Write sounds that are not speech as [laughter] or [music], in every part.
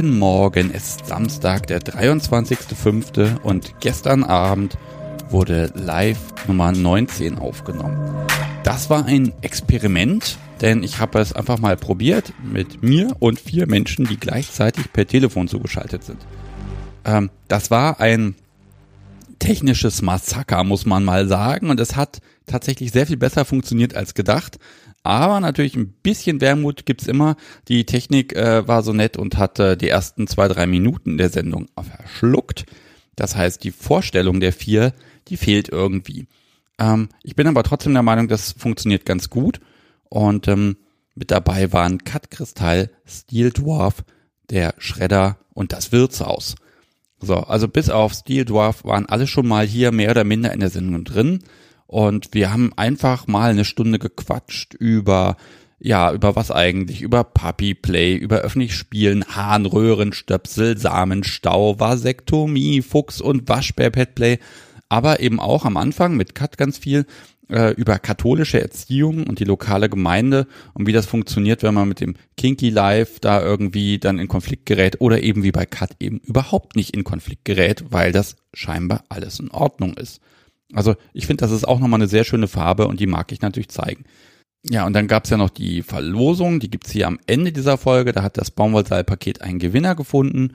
Guten Morgen, es ist Samstag, der 23.05. und gestern Abend wurde live Nummer 19 aufgenommen. Das war ein Experiment, denn ich habe es einfach mal probiert mit mir und vier Menschen, die gleichzeitig per Telefon zugeschaltet sind. Ähm, das war ein technisches Massaker, muss man mal sagen, und es hat tatsächlich sehr viel besser funktioniert als gedacht. Aber natürlich ein bisschen Wermut gibt's immer. Die Technik äh, war so nett und hat äh, die ersten zwei, drei Minuten der Sendung verschluckt. Das heißt, die Vorstellung der vier, die fehlt irgendwie. Ähm, ich bin aber trotzdem der Meinung, das funktioniert ganz gut. Und ähm, mit dabei waren Cut Kristall, Steel Dwarf, der Schredder und das Wirtshaus. So, also bis auf Steel Dwarf waren alle schon mal hier mehr oder minder in der Sendung drin. Und wir haben einfach mal eine Stunde gequatscht über, ja, über was eigentlich? Über Puppy Play, über öffentlich Spielen, Harnröhren, Stöpsel, Samenstau, Vasektomie, Fuchs und Waschbär-Petplay. Aber eben auch am Anfang mit Kat ganz viel äh, über katholische Erziehung und die lokale Gemeinde und wie das funktioniert, wenn man mit dem Kinky Life da irgendwie dann in Konflikt gerät oder eben wie bei Kat eben überhaupt nicht in Konflikt gerät, weil das scheinbar alles in Ordnung ist. Also ich finde, das ist auch nochmal eine sehr schöne Farbe und die mag ich natürlich zeigen. Ja, und dann gab's ja noch die Verlosung, die gibt's hier am Ende dieser Folge. Da hat das Baumwollseil-Paket einen Gewinner gefunden.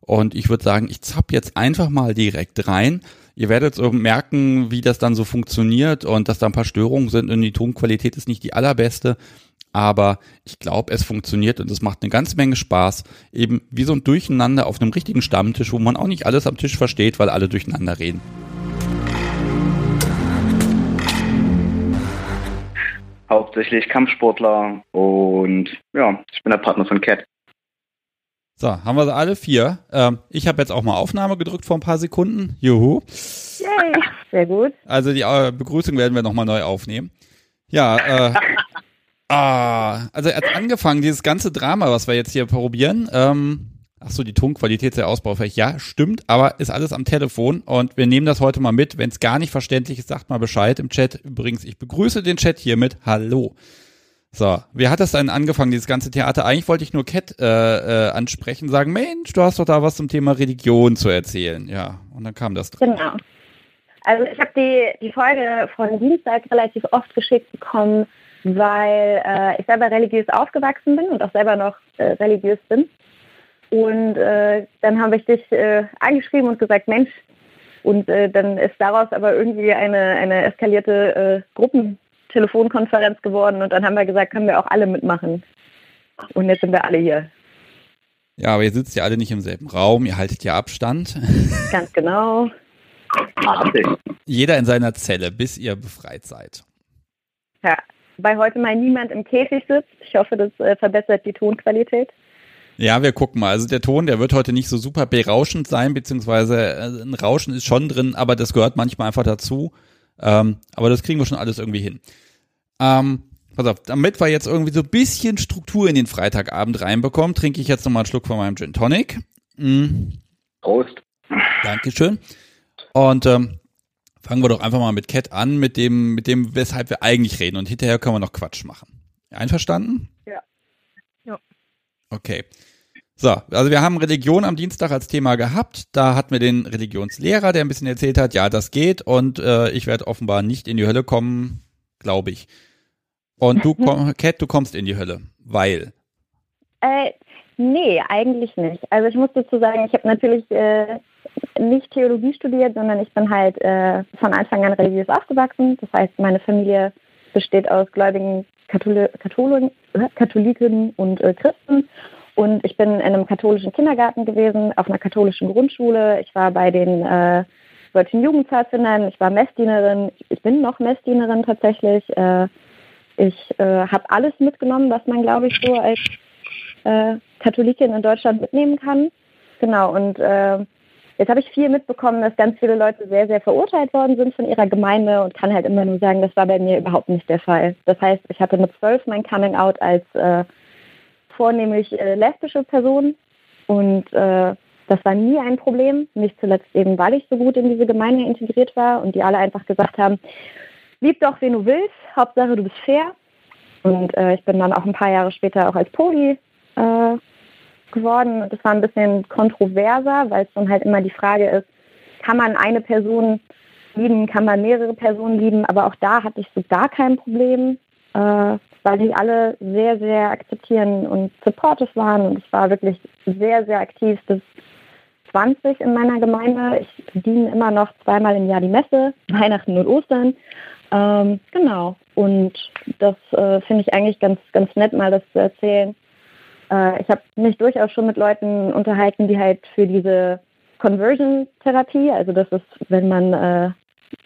Und ich würde sagen, ich zapp jetzt einfach mal direkt rein. Ihr werdet so merken, wie das dann so funktioniert und dass da ein paar Störungen sind und die Tonqualität ist nicht die allerbeste. Aber ich glaube, es funktioniert und es macht eine ganze Menge Spaß. Eben wie so ein Durcheinander auf einem richtigen Stammtisch, wo man auch nicht alles am Tisch versteht, weil alle durcheinander reden. Hauptsächlich Kampfsportler und ja, ich bin der Partner von Cat. So, haben wir sie alle vier. Ähm, ich habe jetzt auch mal Aufnahme gedrückt vor ein paar Sekunden. Juhu. Yay, sehr gut. Also die äh, Begrüßung werden wir nochmal neu aufnehmen. Ja, äh, [laughs] ah, also er hat angefangen, dieses ganze Drama, was wir jetzt hier probieren, ähm, Ach so, die Tonqualität der Ausbaufähig. Ja, stimmt, aber ist alles am Telefon und wir nehmen das heute mal mit. Wenn es gar nicht verständlich ist, sagt mal Bescheid im Chat. Übrigens, ich begrüße den Chat hiermit. Hallo. So, wie hat das denn angefangen, dieses ganze Theater? Eigentlich wollte ich nur Cat äh, äh, ansprechen, sagen, Mensch, du hast doch da was zum Thema Religion zu erzählen. Ja, und dann kam das dran. Genau. Also ich habe die, die Folge von Dienstag relativ oft geschickt bekommen, weil äh, ich selber religiös aufgewachsen bin und auch selber noch äh, religiös bin. Und äh, dann habe ich dich äh, angeschrieben und gesagt, Mensch, und äh, dann ist daraus aber irgendwie eine, eine eskalierte äh, Gruppentelefonkonferenz geworden und dann haben wir gesagt, können wir auch alle mitmachen. Und jetzt sind wir alle hier. Ja, aber ihr sitzt ja alle nicht im selben Raum, ihr haltet ja Abstand. [laughs] Ganz genau. Jeder in seiner Zelle, bis ihr befreit seid. Ja, weil heute mal niemand im Käfig sitzt. Ich hoffe, das äh, verbessert die Tonqualität. Ja, wir gucken mal. Also der Ton, der wird heute nicht so super berauschend sein, beziehungsweise äh, ein Rauschen ist schon drin, aber das gehört manchmal einfach dazu. Ähm, aber das kriegen wir schon alles irgendwie hin. Ähm, pass auf, damit wir jetzt irgendwie so ein bisschen Struktur in den Freitagabend reinbekommen, trinke ich jetzt nochmal einen Schluck von meinem Gin Tonic. Mm. Prost. Dankeschön. Und ähm, fangen wir doch einfach mal mit Cat an, mit dem, mit dem, weshalb wir eigentlich reden. Und hinterher können wir noch Quatsch machen. Einverstanden? Ja. Ja. Okay. So, also wir haben Religion am Dienstag als Thema gehabt. Da hatten wir den Religionslehrer, der ein bisschen erzählt hat, ja, das geht und äh, ich werde offenbar nicht in die Hölle kommen, glaube ich. Und du, [laughs] Kat, du kommst in die Hölle, weil? Äh, nee, eigentlich nicht. Also ich muss dazu sagen, ich habe natürlich äh, nicht Theologie studiert, sondern ich bin halt äh, von Anfang an religiös aufgewachsen. Das heißt, meine Familie besteht aus gläubigen Katholi Katholiken, und äh, Christen. Und ich bin in einem katholischen Kindergarten gewesen, auf einer katholischen Grundschule. Ich war bei den äh, deutschen Jugendpfadfindern, ich war Messdienerin, ich bin noch Messdienerin tatsächlich. Äh, ich äh, habe alles mitgenommen, was man, glaube ich, so als äh, Katholikin in Deutschland mitnehmen kann. Genau, und äh, jetzt habe ich viel mitbekommen, dass ganz viele Leute sehr, sehr verurteilt worden sind von ihrer Gemeinde und kann halt immer nur sagen, das war bei mir überhaupt nicht der Fall. Das heißt, ich hatte mit zwölf mein Coming Out als äh, vornehmlich äh, lesbische Personen. Und äh, das war nie ein Problem, nicht zuletzt eben, weil ich so gut in diese Gemeinde integriert war und die alle einfach gesagt haben, lieb doch, wen du willst, Hauptsache du bist fair. Und äh, ich bin dann auch ein paar Jahre später auch als Poli äh, geworden und es war ein bisschen kontroverser, weil es dann halt immer die Frage ist, kann man eine Person lieben, kann man mehrere Personen lieben, aber auch da hatte ich so gar kein Problem, äh, weil die alle sehr, sehr akzeptieren und supportive waren und ich war wirklich sehr, sehr aktiv bis 20 in meiner Gemeinde. Ich diene immer noch zweimal im Jahr die Messe, [laughs] Weihnachten und Ostern. Ähm, genau. Und das äh, finde ich eigentlich ganz, ganz nett, mal das zu erzählen. Äh, ich habe mich durchaus schon mit Leuten unterhalten, die halt für diese Conversion-Therapie, also das ist, wenn man äh,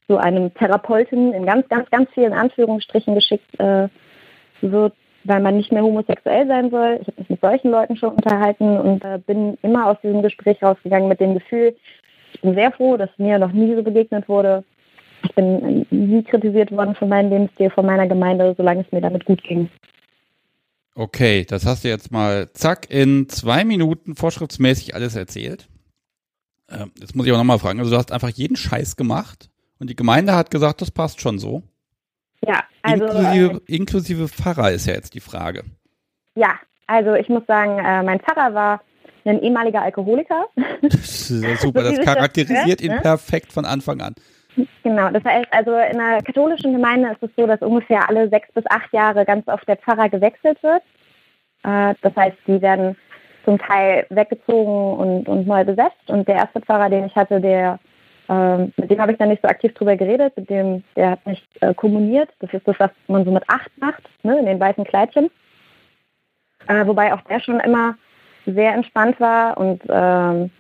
so einem Therapeuten in ganz, ganz, ganz vielen Anführungsstrichen geschickt äh, wird, weil man nicht mehr homosexuell sein soll. Ich habe mich mit solchen Leuten schon unterhalten und äh, bin immer aus diesem Gespräch rausgegangen mit dem Gefühl, ich bin sehr froh, dass mir noch nie so begegnet wurde. Ich bin nie kritisiert worden von meinem Lebensstil, von meiner Gemeinde, solange es mir damit gut ging. Okay, das hast du jetzt mal zack in zwei Minuten vorschriftsmäßig alles erzählt. Ähm, jetzt muss ich auch nochmal fragen, also du hast einfach jeden Scheiß gemacht und die Gemeinde hat gesagt, das passt schon so. Ja, also. Inklusive, äh, inklusive Pfarrer ist ja jetzt die Frage. Ja, also ich muss sagen, äh, mein Pfarrer war ein ehemaliger Alkoholiker. [laughs] Das ist super, das charakterisiert ihn ne? perfekt von Anfang an. Genau, das heißt also in einer katholischen Gemeinde ist es so, dass ungefähr alle sechs bis acht Jahre ganz oft der Pfarrer gewechselt wird. Äh, das heißt, die werden zum Teil weggezogen und, und neu besetzt. Und der erste Pfarrer, den ich hatte, der ähm, mit dem habe ich dann nicht so aktiv drüber geredet, mit dem, der hat nicht äh, kommuniert. Das ist das, was man so mit acht macht, ne, in den weißen Kleidchen. Äh, wobei auch der schon immer sehr entspannt war und ähm,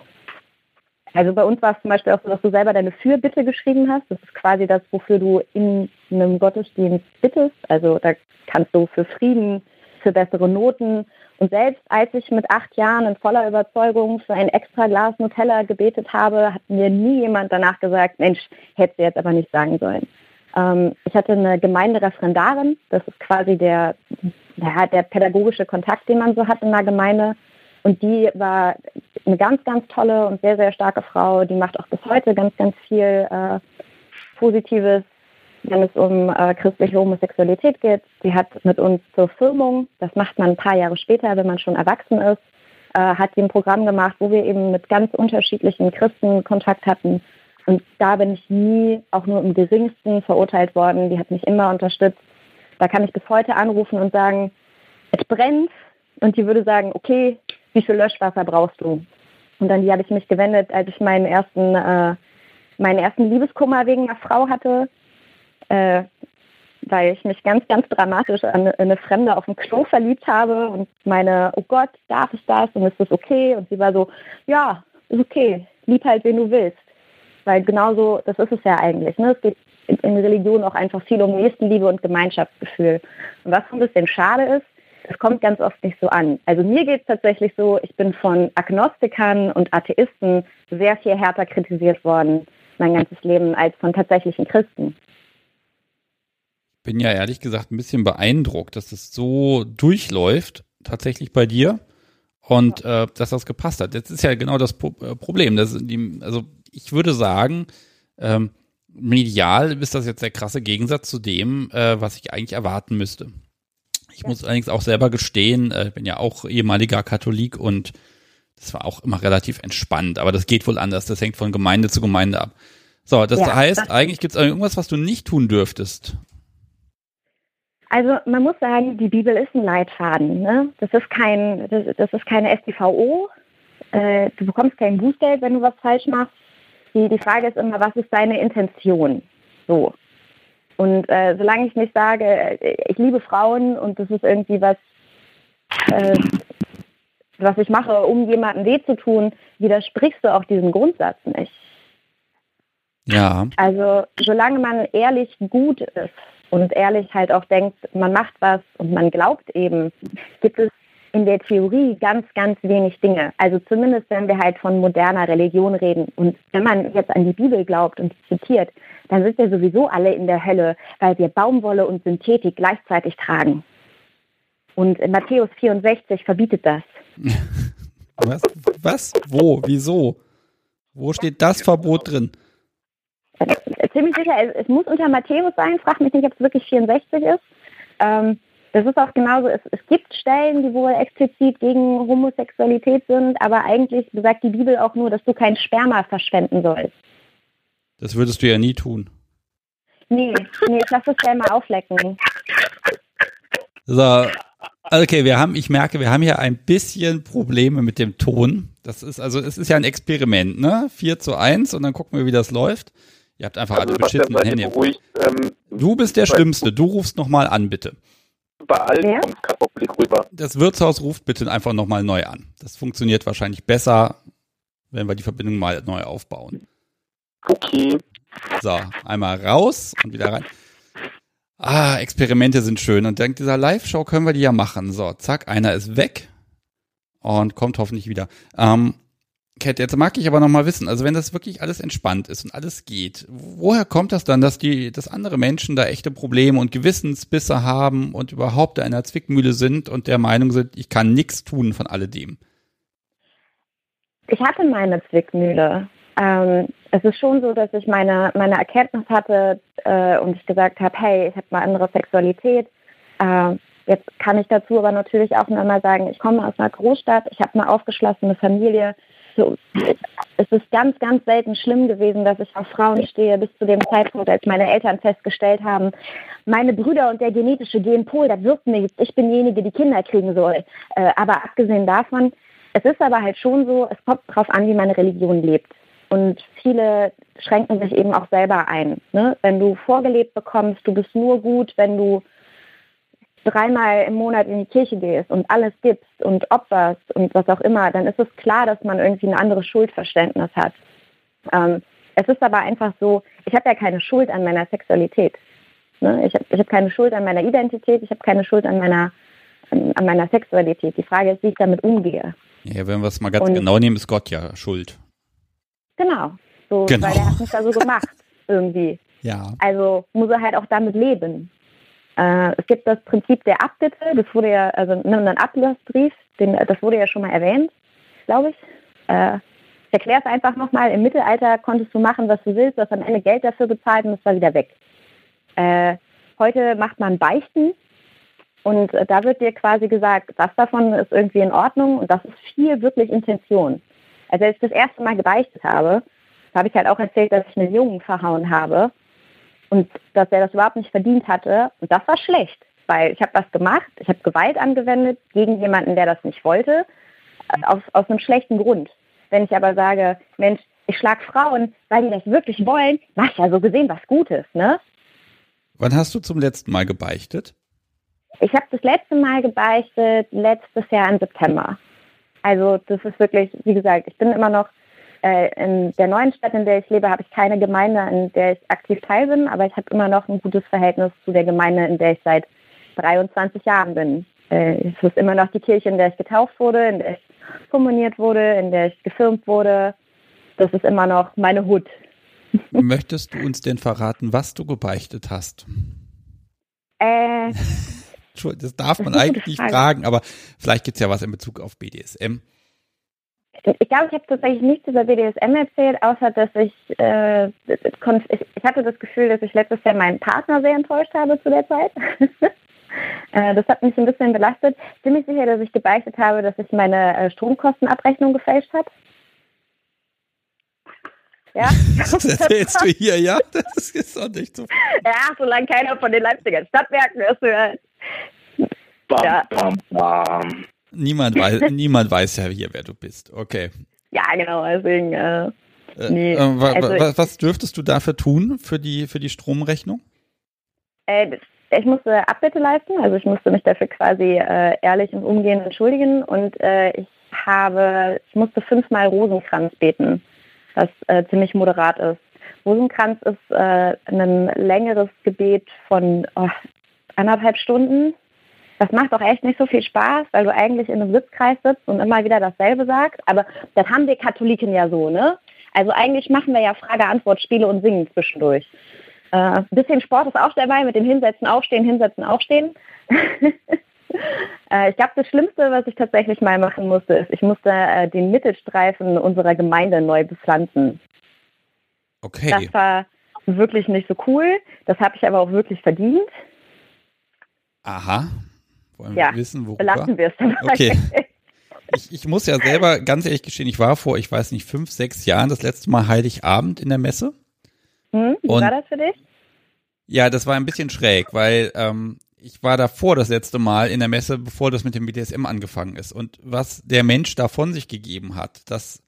also bei uns war es zum Beispiel auch so, dass du selber deine Fürbitte geschrieben hast. Das ist quasi das, wofür du in einem Gottesdienst bittest. Also da kannst du für Frieden, für bessere Noten, und selbst als ich mit acht Jahren in voller Überzeugung für ein extra Glas Nutella gebetet habe, hat mir nie jemand danach gesagt, Mensch, hätte sie jetzt aber nicht sagen sollen. Ähm, ich hatte eine Gemeindereferendarin, das ist quasi der, der, der pädagogische Kontakt, den man so hat in einer Gemeinde. Und die war eine ganz, ganz tolle und sehr, sehr starke Frau. Die macht auch bis heute ganz, ganz viel äh, Positives wenn es um äh, christliche Homosexualität geht. Sie hat mit uns zur Firmung, das macht man ein paar Jahre später, wenn man schon erwachsen ist, äh, hat sie ein Programm gemacht, wo wir eben mit ganz unterschiedlichen Christen Kontakt hatten. Und da bin ich nie auch nur im geringsten verurteilt worden. Die hat mich immer unterstützt. Da kann ich bis heute anrufen und sagen, es brennt. Und die würde sagen, okay, wie viel Löschwasser brauchst du? Und an die habe ich mich gewendet, als ich meinen ersten, äh, meinen ersten Liebeskummer wegen einer Frau hatte äh, weil ich mich ganz, ganz dramatisch an eine Fremde auf dem Klo verliebt habe und meine, oh Gott, darf ich das und ist das okay? Und sie war so, ja, ist okay, lieb halt, wen du willst. Weil genauso, das ist es ja eigentlich. Ne? Es geht in Religion auch einfach viel um Nächstenliebe und Gemeinschaftsgefühl. Und was ein bisschen schade ist, das kommt ganz oft nicht so an. Also mir geht es tatsächlich so, ich bin von Agnostikern und Atheisten sehr viel härter kritisiert worden, mein ganzes Leben, als von tatsächlichen Christen bin ja ehrlich gesagt ein bisschen beeindruckt, dass es so durchläuft, tatsächlich bei dir. Und äh, dass das gepasst hat. Das ist ja genau das Pro äh, Problem. Das die, also ich würde sagen, ähm, medial ist das jetzt der krasse Gegensatz zu dem, äh, was ich eigentlich erwarten müsste. Ich ja. muss allerdings auch selber gestehen, äh, ich bin ja auch ehemaliger Katholik und das war auch immer relativ entspannt, aber das geht wohl anders. Das hängt von Gemeinde zu Gemeinde ab. So, das ja, heißt, das eigentlich gibt es irgendwas, was du nicht tun dürftest. Also man muss sagen, die Bibel ist ein Leitfaden. Ne? Das ist kein, das, das ist keine STVO. Äh, du bekommst kein Bußgeld, wenn du was falsch machst. Die, die Frage ist immer, was ist deine Intention? So. Und äh, solange ich nicht sage, äh, ich liebe Frauen und das ist irgendwie was, äh, was ich mache, um jemandem weh zu tun, widersprichst du auch diesem Grundsatz nicht. Ja. Also solange man ehrlich gut ist und ehrlich halt auch denkt, man macht was und man glaubt eben, gibt es in der Theorie ganz, ganz wenig Dinge. Also zumindest wenn wir halt von moderner Religion reden. Und wenn man jetzt an die Bibel glaubt und zitiert, dann sind wir sowieso alle in der Hölle, weil wir Baumwolle und Synthetik gleichzeitig tragen. Und Matthäus 64 verbietet das. Was? Was? Wo? Wieso? Wo steht das Verbot drin? Ziemlich sicher, es, es, muss unter Matthäus sein. Frag mich nicht, ob es wirklich 64 ist. Ähm, das ist auch genauso, es, es gibt Stellen, die wohl explizit gegen Homosexualität sind, aber eigentlich sagt die Bibel auch nur, dass du kein Sperma verschwenden sollst. Das würdest du ja nie tun. Nee, nee, ich lasse gerne mal auflecken. So, okay, wir haben, ich merke, wir haben hier ein bisschen Probleme mit dem Ton. Das ist, also, es ist ja ein Experiment, ne? 4 zu 1 und dann gucken wir, wie das läuft. Ihr habt einfach Also, beschissene Hände. Beruhigt, ähm, Du bist der Schlimmste. Du rufst nochmal an, bitte. bei allen Ja? kommt gerade auf Blick rüber. Das Wirtshaus ruft bitte einfach nochmal neu an. Das funktioniert wahrscheinlich besser, wenn wir die Verbindung mal neu aufbauen. Okay. So, einmal raus und wieder rein. Ah, Experimente sind schön. Und dank dieser Live-Show können wir die ja machen. So, zack, einer ist weg und kommt hoffentlich wieder. Ähm, Kat, jetzt mag ich aber noch mal wissen, also wenn das wirklich alles entspannt ist und alles geht, woher kommt das dann, dass die, dass andere Menschen da echte Probleme und Gewissensbisse haben und überhaupt in einer Zwickmühle sind und der Meinung sind, ich kann nichts tun von alledem? Ich hatte meine Zwickmühle. Ähm, es ist schon so, dass ich meine, meine Erkenntnis hatte äh, und ich gesagt habe, hey, ich habe eine andere Sexualität. Äh, jetzt kann ich dazu aber natürlich auch nur mal sagen, ich komme aus einer Großstadt, ich habe eine aufgeschlossene Familie. So, es ist ganz, ganz selten schlimm gewesen, dass ich auf Frauen stehe, bis zu dem Zeitpunkt, als meine Eltern festgestellt haben, meine Brüder und der genetische Genpol, das wirkt nichts, ich bin diejenige, die Kinder kriegen soll. Äh, aber abgesehen davon, es ist aber halt schon so, es kommt darauf an, wie meine Religion lebt. Und viele schränken sich eben auch selber ein. Ne? Wenn du vorgelebt bekommst, du bist nur gut, wenn du dreimal im Monat in die Kirche gehst und alles gibst und opferst und was auch immer, dann ist es klar, dass man irgendwie ein anderes Schuldverständnis hat. Ähm, es ist aber einfach so, ich habe ja keine Schuld an meiner Sexualität. Ne? Ich habe hab keine Schuld an meiner Identität, ich habe keine Schuld an meiner, an, an meiner Sexualität. Die Frage ist, wie ich damit umgehe. Ja, wenn wir es mal ganz Und- genau nehmen, ist Gott ja schuld. Genau. So, Genau. Weil er hat mich da so gemacht, [laughs] irgendwie. Ja. Also muss er halt auch damit leben. Äh, es gibt das Prinzip der Abbitte, das wurde ja, also ne, ein Ablassbrief, den, das wurde ja schon mal erwähnt, glaube ich. Äh, ich erkläre es einfach nochmal. Im Mittelalter konntest du machen, was du willst, du hast am Ende Geld dafür bezahlt und es war wieder weg. Äh, heute macht man Beichten und äh, da wird dir quasi gesagt, das davon ist irgendwie in Ordnung und das ist viel wirklich Intention. Also als ich das erste Mal gebeichtet habe, habe ich halt auch erzählt, dass ich einen Jungen verhauen habe und dass er das überhaupt nicht verdient hatte. Und das war schlecht, weil ich habe was gemacht, ich habe Gewalt angewendet gegen jemanden, der das nicht wollte, äh, aus, aus einem schlechten Grund. Wenn ich aber sage, Mensch, ich schlag Frauen, weil die das wirklich wollen, mach ich ja so gesehen was Gutes, ne? Wann hast du zum letzten Mal gebeichtet? Ich habe das letzte Mal gebeichtet letztes Jahr im September. Also das ist wirklich, wie gesagt, ich bin immer noch äh, in der neuen Stadt, in der ich lebe, habe ich keine Gemeinde, in der ich aktiv teil bin, aber ich habe immer noch ein gutes Verhältnis zu der Gemeinde, in der ich seit 23 Jahren bin. Äh, es ist immer noch die Kirche, in der ich getauft wurde, in der ich kommuniert wurde, in der ich gefilmt wurde. Das ist immer noch meine Hut. [laughs] Möchtest du uns denn verraten, was du gebeichtet hast? Äh, [laughs] Das darf man [laughs] eigentlich nicht Frage. fragen, aber vielleicht gibt's ja was in Bezug auf BDSM. Ich glaube, ich habe tatsächlich nichts über BDSM erzählt, außer dass ich, äh, ich, ich hatte das Gefühl, dass ich letztes Jahr meinen Partner sehr enttäuscht habe zu der Zeit. [laughs] Äh, das hat mich ein bisschen belastet. Ziemlich sicher, dass ich gebeichtet habe, dass ich meine äh, Stromkostenabrechnung gefälscht habe. Ja, [laughs] Was erzählst du hier, ja? Das ist doch nicht so. ja, solange keiner von den Leipziger Stadtwerken das hört. Bam, Ja. bam, bam. Niemand weiß, [laughs] niemand weiß ja hier, wer du bist. Okay. Ja, genau, deswegen, äh, Äh, Nee, äh, wa, also- wa, was dürftest du dafür tun für die für die Stromrechnung? Äh, ich musste Abbitte leisten, also ich musste mich dafür quasi äh, ehrlich und umgehend entschuldigen und äh, ich habe, ich musste fünfmal Rosenkranz beten, was äh, ziemlich moderat ist. Rosenkranz ist äh, ein längeres Gebet von oh, anderthalb Stunden. Das macht auch echt nicht so viel Spaß, weil du eigentlich in einem Sitzkreis sitzt und immer wieder dasselbe sagst. Aber das haben wir Katholiken ja so, ne? Also eigentlich machen wir ja Frage-Antwort-Spiele und singen zwischendurch. Äh, ein bisschen Sport ist auch dabei mit dem Hinsetzen, Aufstehen, Hinsetzen, Aufstehen. [laughs] äh, ich glaube, das Schlimmste, was ich tatsächlich mal machen musste, ist, ich musste äh, den Mittelstreifen unserer Gemeinde neu bepflanzen. Okay. Das war wirklich nicht so cool. Das habe ich aber auch wirklich verdient. Aha. Wollen Ja, wir wissen, worüber? Belassen wir es dann. Okay. [laughs] Ich, ich muss ja selber ganz ehrlich gestehen, ich war vor, ich weiß nicht, fünf, sechs Jahren das letzte Mal Heiligabend in der Messe. Hm, wie Und- war das für dich? Ja, das war ein bisschen schräg, weil ähm, ich war davor das letzte Mal in der Messe, bevor das mit dem BDSM angefangen ist. Und was der Mensch da von sich gegeben hat, das,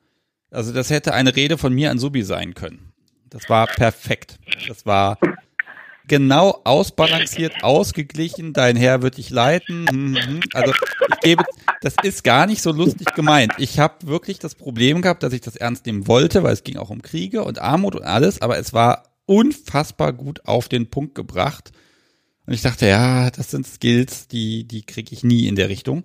also das hätte eine Rede von mir an Subi sein können. Das war perfekt. Das war genau ausbalanciert, ausgeglichen. Dein Herr wird dich leiten. Mhm. Also ich gebe, das ist gar nicht so lustig gemeint. Ich habe wirklich das Problem gehabt, dass ich das ernst nehmen wollte, weil es ging auch um Kriege und Armut und alles, aber es war unfassbar gut auf den Punkt gebracht. Und ich dachte, ja, das sind Skills, die, die kriege ich nie in der Richtung.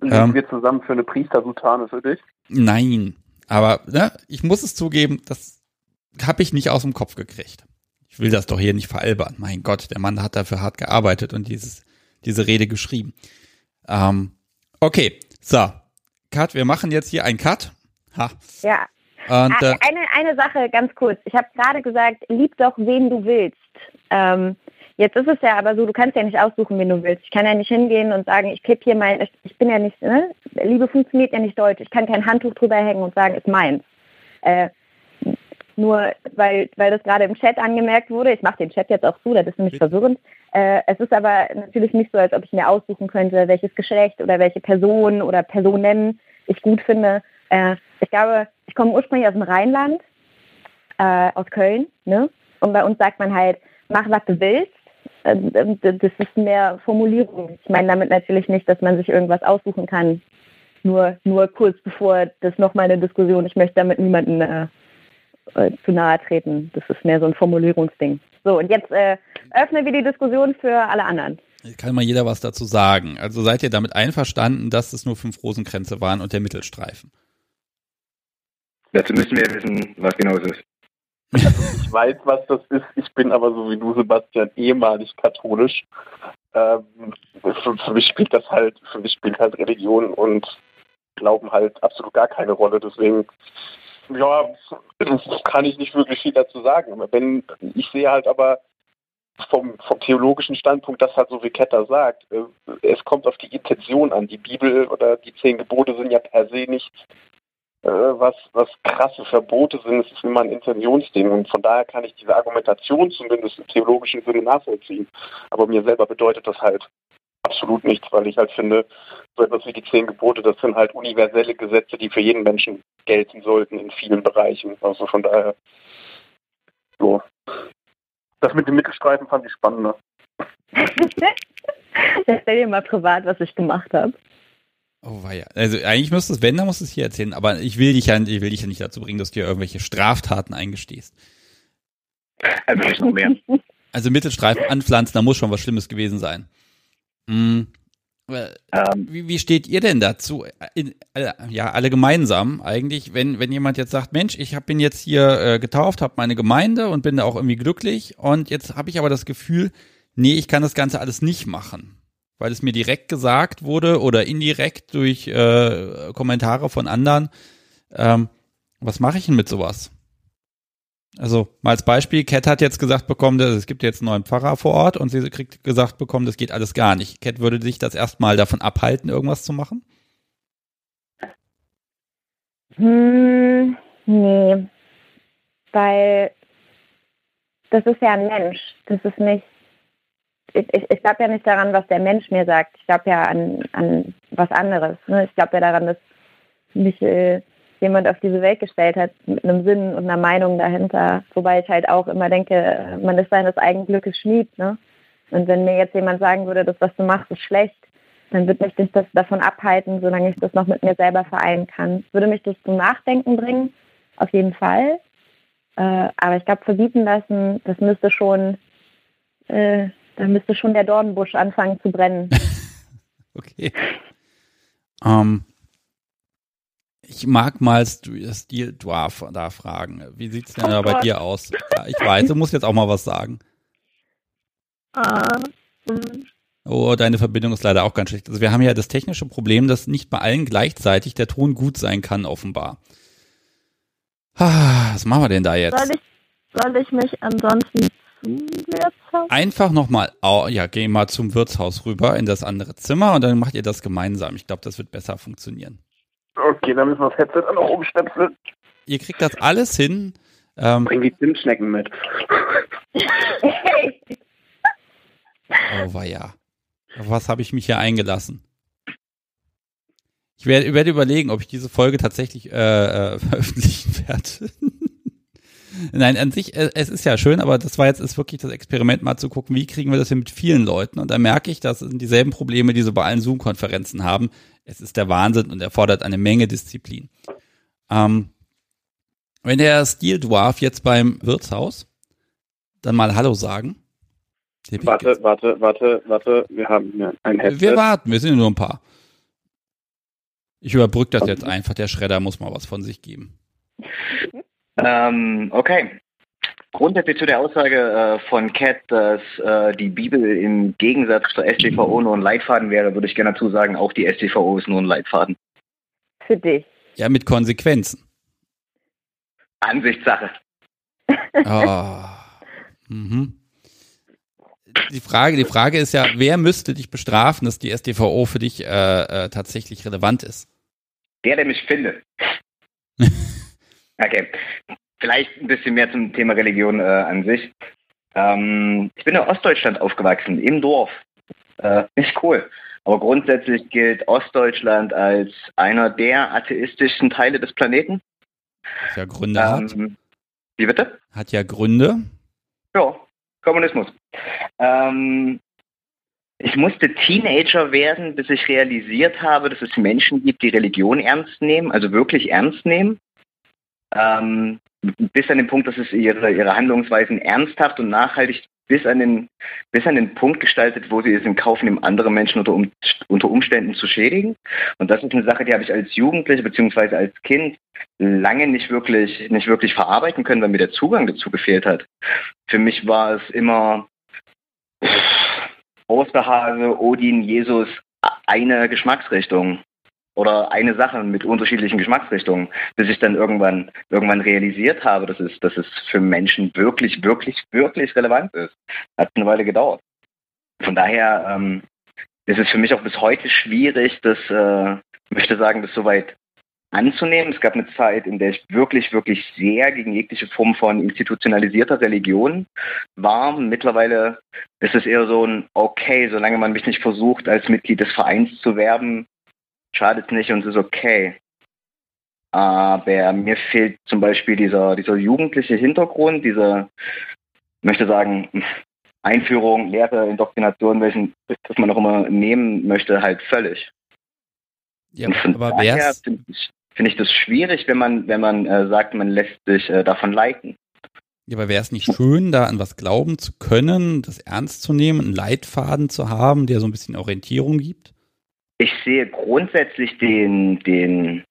Leben Ähm. wir zusammen für eine Priestersutane für dich? Nein. Aber ne, ich muss es zugeben, das habe ich nicht aus dem Kopf gekriegt. Ich will das doch hier nicht veralbern. Mein Gott, der Mann hat dafür hart gearbeitet und dieses, diese Rede geschrieben. Ähm, okay, so. Cut, wir machen jetzt hier einen Cut. Ha. Ja. Und Ah, äh, eine, eine Sache ganz kurz. Ich habe gerade gesagt, lieb doch, wen du willst. Ähm, jetzt ist es ja aber so, du kannst ja nicht aussuchen, wen du willst. Ich kann ja nicht hingehen und sagen, ich klebe hier mein, ich, ich bin ja nicht, ne? Liebe funktioniert ja nicht deutsch. Ich kann kein Handtuch drüber hängen und sagen, ist meins. Äh, nur weil, weil das gerade im Chat angemerkt wurde, ich mache den Chat jetzt auch zu, das ist nämlich verwirrend. Äh, es ist aber natürlich nicht so, als ob ich mir aussuchen könnte, welches Geschlecht oder welche Person oder Personen ich gut finde. Äh, ich glaube, ich komme ursprünglich aus dem Rheinland, äh, aus Köln, ne? Und bei uns sagt man halt, mach was du willst. Äh, Das ist mehr Formulierung. Ich meine damit natürlich nicht, dass man sich irgendwas aussuchen kann. Nur, nur kurz bevor das nochmal eine Diskussion, ich möchte damit niemanden äh, zu nahe treten. Das ist mehr so ein Formulierungsding. So, und jetzt äh, öffnen wir die Diskussion für alle anderen. kann mal jeder was dazu sagen. Also seid ihr damit einverstanden, dass es nur fünf Rosenkränze waren und der Mittelstreifen? Dazu müssen wir wissen, was genau es ist. Ich weiß, was das ist. Ich bin aber so wie du, Sebastian, ehemalig katholisch. Ähm, für, für mich spielt das halt, für mich spielt halt Religion und Glauben halt absolut gar keine Rolle. Deswegen, ja, kann ich nicht wirklich viel dazu sagen. Wenn, ich sehe halt aber vom, vom theologischen Standpunkt, das halt so wie Ketter sagt, äh, es kommt auf die Intention an. Die Bibel oder die zehn Gebote sind ja per se nicht äh, was, was krasse Verbote sind, es ist immer ein Intentionsding und von daher kann ich diese Argumentation zumindest im theologischen Sinne nachvollziehen. Aber mir selber bedeutet das halt absolut nichts, weil ich halt finde, so etwas wie die zehn Gebote, das sind halt universelle Gesetze, die für jeden Menschen gelten sollten in vielen Bereichen. Also von daher, so. Das mit dem Mittelstreifen fand ich spannender. [laughs] Erzähl dir mal privat, was ich gemacht habe. Oh weia. Also eigentlich müsste es, wenn, dann musst du es hier erzählen, aber ich will dich ja, ich will dich ja nicht dazu bringen, dass du dir irgendwelche Straftaten eingestehst. Also nicht noch mehr. Also Mittelstreifen anpflanzen, da muss schon was Schlimmes gewesen sein. Hm. Äh, Ähm, Wie, wie steht ihr denn dazu? In, äh, ja, alle gemeinsam eigentlich, wenn, wenn jemand jetzt sagt, Mensch, ich hab, bin jetzt hier äh, getauft, habe meine Gemeinde und bin da auch irgendwie glücklich und jetzt habe ich aber das Gefühl, nee, ich kann das Ganze alles nicht machen, weil es mir direkt gesagt wurde oder indirekt durch äh, Kommentare von anderen. Ähm, was mache ich denn mit sowas? Also mal als Beispiel, Cat hat jetzt gesagt bekommen, dass es gibt jetzt einen neuen Pfarrer vor Ort und sie kriegt gesagt bekommen, das geht alles gar nicht. Cat würde sich das erstmal davon abhalten, irgendwas zu machen? Hm, nee. Weil das ist ja ein Mensch. Das ist nicht. Ich, ich, ich glaube ja nicht daran, was der Mensch mir sagt. Ich glaube ja an, an was anderes. Ne? Ich glaube ja daran, dass mich äh, jemand auf diese Welt gestellt hat mit einem Sinn und einer Meinung dahinter. Wobei ich halt auch immer denke, man ist seines eigenen Glückes Schmied. Ne? Und wenn mir jetzt jemand sagen würde, das, was du machst, ist schlecht, dann wird mich das davon abhalten, solange ich das noch mit mir selber vereinen kann. Würde mich das zum Nachdenken bringen, auf jeden Fall. Äh, aber ich glaube, verbieten lassen, das müsste schon, äh, da müsste schon der Dornbusch anfangen zu brennen. [laughs] Okay. Ähm, ich mag mal St- Steel Dwarf da fragen. Wie sieht's denn da bei Gott. dir aus? Ja, ich weiß, du musst jetzt auch mal was sagen. Ah, hm. Oh, deine Verbindung ist leider auch ganz schlecht. Also wir haben ja das technische Problem, dass nicht bei allen gleichzeitig der Ton gut sein kann, offenbar. Ah, was machen wir denn da Soll jetzt? ich, soll ich mich ansonsten Wirtshaus? Einfach nochmal, ja, geh mal zum Wirtshaus rüber in das andere Zimmer und dann macht ihr das gemeinsam. Ich glaube, das wird besser funktionieren. Okay, dann müssen wir das Headset noch umstöpseln. Ihr kriegt das alles hin. Ähm, Bring die Zimtschnecken mit. oh, war ja. Auf was habe ich mich hier eingelassen? Ich werde, werde überlegen, ob ich diese Folge tatsächlich äh, äh, [laughs] veröffentlichen werde. Nein, an sich, äh, es ist ja schön, aber das war jetzt ist wirklich das Experiment, mal zu gucken, wie kriegen wir das hin mit vielen Leuten. Und da merke ich, das sind dieselben Probleme, die sie bei allen Zoom-Konferenzen haben. Es ist der Wahnsinn und erfordert eine Menge Disziplin. Ähm, wenn der Steel Dwarf jetzt beim Wirtshaus dann mal Hallo sagen. Warte, warte, warte, warte, wir haben ein Headset. Wir warten, wir sind nur ein paar. Ich überbrücke das jetzt einfach. Der Schredder muss mal was von sich geben. Ähm, okay. Grundsätzlich zu der Aussage äh, von Cat, dass äh, die Bibel im Gegensatz zur StVO nur ein Leitfaden wäre, würde ich gerne dazu sagen, auch die StVO ist nur ein Leitfaden. Für dich. Ja, mit Konsequenzen. Ansichtssache. Oh. mhm. Die Frage, die Frage ist ja, wer müsste dich bestrafen, dass die StVO für dich äh, äh, tatsächlich relevant ist? Der, der mich findet. [laughs] okay. Vielleicht ein bisschen mehr zum Thema Religion äh, an sich. Ähm, ich bin in Ostdeutschland aufgewachsen, im Dorf. Äh, nicht cool. Aber grundsätzlich gilt Ostdeutschland als einer der atheistischen Teile des Planeten. Ja, Gründe ähm, hat. Wie bitte? Hat ja Gründe. Ja, Kommunismus. Ähm, ich musste Teenager werden, bis ich realisiert habe, dass es Menschen gibt, die Religion ernst nehmen, also wirklich ernst nehmen. Ähm, bis an den Punkt, dass es ihre, ihre Handlungsweisen ernsthaft und nachhaltig bis an, den, bis an den Punkt gestaltet, wo sie es in Kauf nehmen, andere Menschen unter, um, unter Umständen zu schädigen. Und das ist eine Sache, die habe ich als Jugendliche bzw. als Kind lange nicht wirklich, nicht wirklich verarbeiten können, weil mir der Zugang dazu gefehlt hat. Für mich war es immer Osterhase, Odin, Jesus, eine Geschmacksrichtung oder eine Sache mit unterschiedlichen Geschmacksrichtungen, bis ich dann irgendwann irgendwann realisiert habe, dass es, dass es für Menschen wirklich, wirklich, wirklich relevant ist. Hat eine Weile gedauert. Von daher ähm, ist es für mich auch bis heute schwierig, das äh, möchte sagen, das soweit anzunehmen. Es gab eine Zeit, in der ich wirklich, wirklich sehr gegen jegliche Form von institutionalisierter Religion war. Mittlerweile ist es eher so ein, okay, solange man mich nicht versucht, als Mitglied des Vereins zu werben, schadet es nicht und es ist okay. Aber mir fehlt zum Beispiel dieser, dieser jugendliche Hintergrund, diese, ich möchte sagen, Einführung, Lehre, Indoktrination, welchen das man auch immer nehmen möchte, halt völlig. Ja, aber wer finde ich, find ich das schwierig, wenn man, wenn man äh, sagt, man lässt sich äh, davon leiten. Ja, aber wäre es nicht schön, da an was glauben zu können, das ernst zu nehmen, einen Leitfaden zu haben, der so ein bisschen Orientierung gibt? Ich sehe grundsätzlich den, den,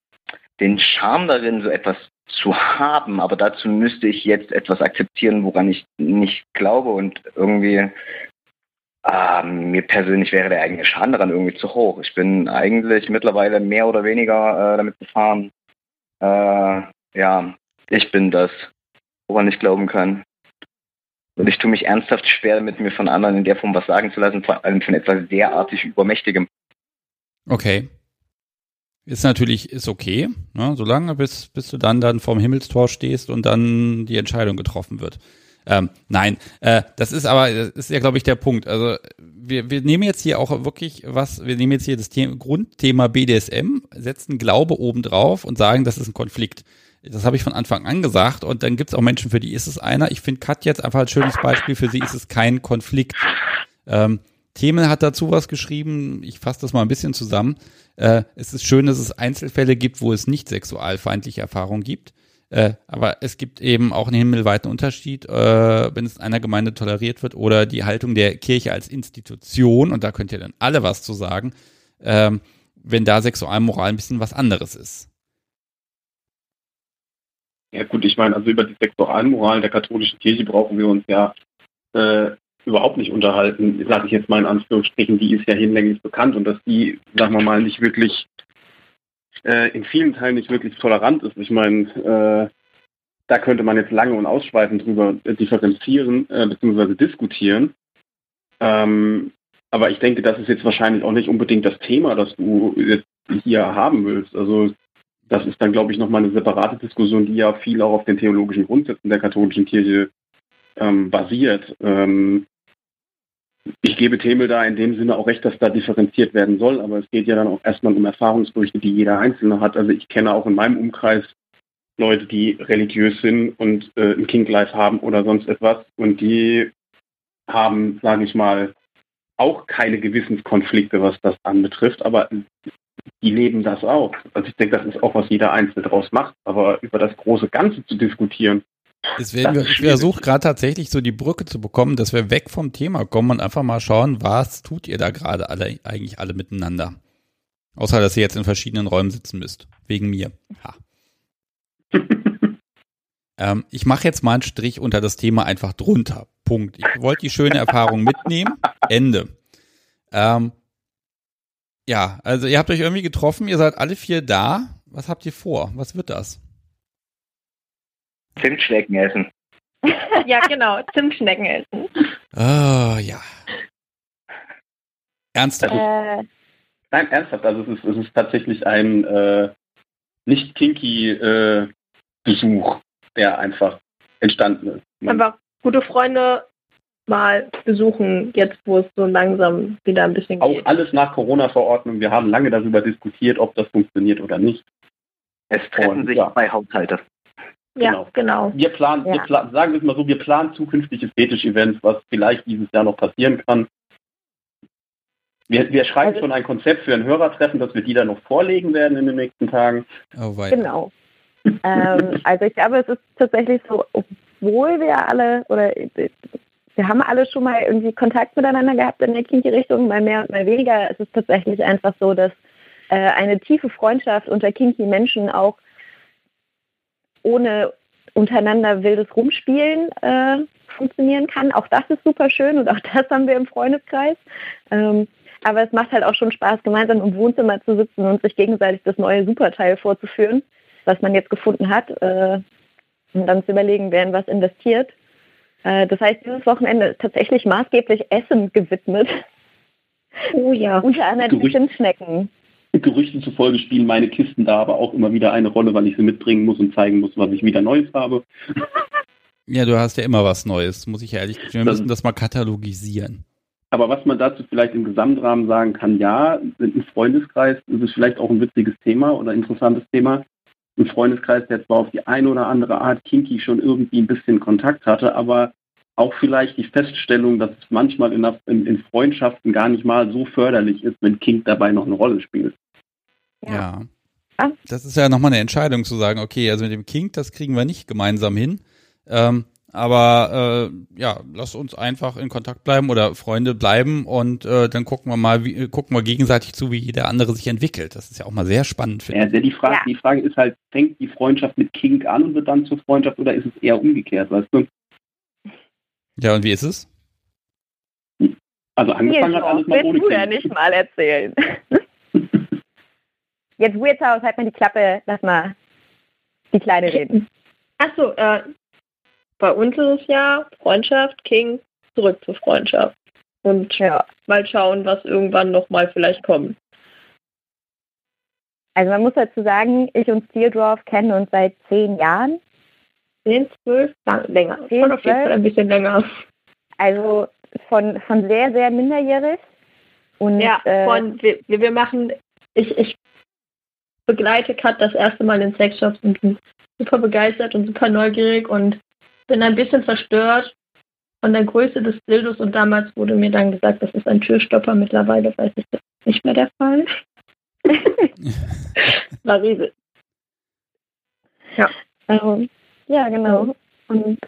den Charme darin, so etwas zu haben, aber dazu müsste ich jetzt etwas akzeptieren, woran ich nicht glaube und irgendwie äh, mir persönlich wäre der eigene Schaden daran irgendwie zu hoch. Ich bin eigentlich mittlerweile mehr oder weniger äh, damit gefahren. Äh, ja, ich bin das, woran ich glauben kann. Und ich tue mich ernsthaft schwer damit, mir von anderen in der Form was sagen zu lassen, vor allem von etwas derartig Übermächtigem. Okay. Ist natürlich, ist okay, ne? solange bis, bis du dann dann vorm Himmelstor stehst und dann die Entscheidung getroffen wird. Ähm, nein, äh, das ist aber, das ist ja, glaube ich, der Punkt. Also wir, wir nehmen jetzt hier auch wirklich was, wir nehmen jetzt hier das Thema, Grundthema BDSM, setzen Glaube oben drauf und sagen, das ist ein Konflikt. Das habe ich von Anfang an gesagt und dann gibt es auch Menschen, für die ist es einer. Ich finde Kat jetzt einfach ein schönes Beispiel, für sie ist es kein Konflikt. Ähm, Themel hat dazu was geschrieben. Ich fasse das mal ein bisschen zusammen. Äh, es ist schön, dass es Einzelfälle gibt, wo es nicht sexualfeindliche Erfahrungen gibt. Äh, aber es gibt eben auch einen himmelweiten Unterschied, äh, wenn es in einer Gemeinde toleriert wird oder die Haltung der Kirche als Institution, und da könnt ihr dann alle was zu sagen, ähm, wenn da Sexualmoral ein bisschen was anderes ist. Ja gut, ich meine, also über die Sexualmoral der katholischen Kirche brauchen wir uns ja äh, überhaupt nicht unterhalten, sage ich jetzt mal in Anführungsstrichen, die ist ja hinlänglich bekannt und dass die, sagen wir mal, nicht wirklich äh, in vielen Teilen nicht wirklich tolerant ist. Ich meine, da könnte man jetzt lange und ausschweifend drüber differenzieren äh, bzw. diskutieren. Ähm, aber ich denke, das ist jetzt wahrscheinlich auch nicht unbedingt das Thema, das du jetzt hier haben willst. Also das ist dann, glaube ich, nochmal eine separate Diskussion, die ja viel auch auf den theologischen Grundsätzen der katholischen Kirche ähm, basiert. Ähm, ich gebe Themel da in dem Sinne auch recht, dass da differenziert werden soll, aber es geht ja dann auch erstmal um Erfahrungsberichte, die jeder Einzelne hat. Also ich kenne auch in meinem Umkreis Leute, die religiös sind und äh, ein King Life haben oder sonst etwas und die haben, sage ich mal, auch keine Gewissenskonflikte, was das anbetrifft, aber die leben das auch. Also ich denke, das ist auch, was jeder Einzelne daraus macht. Aber über das große Ganze zu diskutieren. Deswegen, wir, ich versuche gerade tatsächlich so die Brücke zu bekommen, dass wir weg vom Thema kommen und einfach mal schauen, was tut ihr da gerade alle, eigentlich alle miteinander? Außer, dass ihr jetzt in verschiedenen Räumen sitzen müsst. Wegen mir. Ha. [laughs] ähm, ich mache jetzt mal einen Strich unter das Thema einfach drunter. Punkt. Ich wollte die schöne Erfahrung mitnehmen. Ende. Ähm, ja, also ihr habt euch irgendwie getroffen, ihr seid alle vier da. Was habt ihr vor? Was wird das? Zimtschnecken essen. [laughs] ja, genau, Zimtschnecken essen. Oh, ja. Ernsthaft? Äh, Nein, ernsthaft. Also es ist, es ist tatsächlich ein äh, nicht kinky äh, Besuch, der einfach entstanden ist. Man einfach gute Freunde mal besuchen, jetzt wo es so langsam wieder ein bisschen geht. Auch alles nach Corona-Verordnung. Wir haben lange darüber diskutiert, ob das funktioniert oder nicht. Es treffen Und, sich ja. zwei Haushalte. Ja, genau. genau. Wir planen, ja. wir planen, sagen wir es mal so, wir planen zukünftige Fetisch-Events, was vielleicht dieses Jahr noch passieren kann. Wir, wir schreiben also, schon ein Konzept für ein Hörertreffen, dass wir die dann noch vorlegen werden in den nächsten Tagen. Oh, genau. ähm, [laughs] also ich glaube, es ist tatsächlich so, obwohl wir alle oder wir haben alle schon mal irgendwie Kontakt miteinander gehabt in der Kinky-Richtung, mal mehr und mal weniger. Es ist tatsächlich einfach so, dass äh, eine tiefe Freundschaft unter Kinky-Menschen auch ohne untereinander wildes Rumspielen äh, funktionieren kann. Auch das ist super schön und auch das haben wir im Freundeskreis. Ähm, aber es macht halt auch schon Spaß, gemeinsam im Wohnzimmer zu sitzen und sich gegenseitig das neue Superteil vorzuführen, was man jetzt gefunden hat. Äh, und dann zu überlegen, wer in was investiert. Äh, das heißt, dieses Wochenende ist tatsächlich maßgeblich Essen gewidmet. Oh ja. Unter anderem Zimtschnecken. Gerüchten zufolge spielen meine Kisten da aber auch immer wieder eine Rolle, weil ich sie mitbringen muss und zeigen muss, was ich wieder Neues habe. Ja, du hast ja immer was Neues, muss ich ehrlich Wir das müssen das mal katalogisieren. Aber was man dazu vielleicht im Gesamtrahmen sagen kann, ja, im Freundeskreis ist es vielleicht auch ein witziges Thema oder interessantes Thema ein Freundeskreis, der zwar auf die eine oder andere Art kinky schon irgendwie ein bisschen Kontakt hatte, aber auch vielleicht die Feststellung, dass es manchmal in, in, in Freundschaften gar nicht mal so förderlich ist, wenn Kink dabei noch eine Rolle spielt. Ja. ja. Das ist ja nochmal eine Entscheidung zu sagen, okay, also mit dem Kink, das kriegen wir nicht gemeinsam hin. Ähm, aber äh, ja, lass uns einfach in Kontakt bleiben oder Freunde bleiben und äh, dann gucken wir mal, wie, gucken wir gegenseitig zu, wie jeder andere sich entwickelt. Das ist ja auch mal sehr spannend. Ja, die Frage, ja. die Frage ist halt, fängt die Freundschaft mit Kink an und wird dann zur Freundschaft oder ist es eher umgekehrt, weißt du? Ja, und wie ist es? Also angefangen Hier, hat alles mal ohne du ja nicht mal erzählen. [laughs] Jetzt Weird House, halt mal die Klappe, lass mal die Kleine reden. Achso, äh, bei uns ist es ja Freundschaft, King, zurück zur Freundschaft. Und ja. mal schauen, was irgendwann nochmal vielleicht kommt. Also man muss dazu sagen, ich und Steeldorf kennen uns seit zehn Jahren. Zehn, zwölf? Lang, länger. Zehn, Schon auf jeden Fall ein bisschen länger. Also von, von sehr, sehr minderjährig. Und, ja, äh, von, wir, wir machen, ich, ich begleite Kat das erste Mal in Sexshops und bin super begeistert und super neugierig und bin ein bisschen verstört von der Größe des Dildos und damals wurde mir dann gesagt, das ist ein Türstopper. Mittlerweile weiß ich, das ist nicht mehr der Fall. [laughs] War riesig. Ja. Also, ja, genau. Und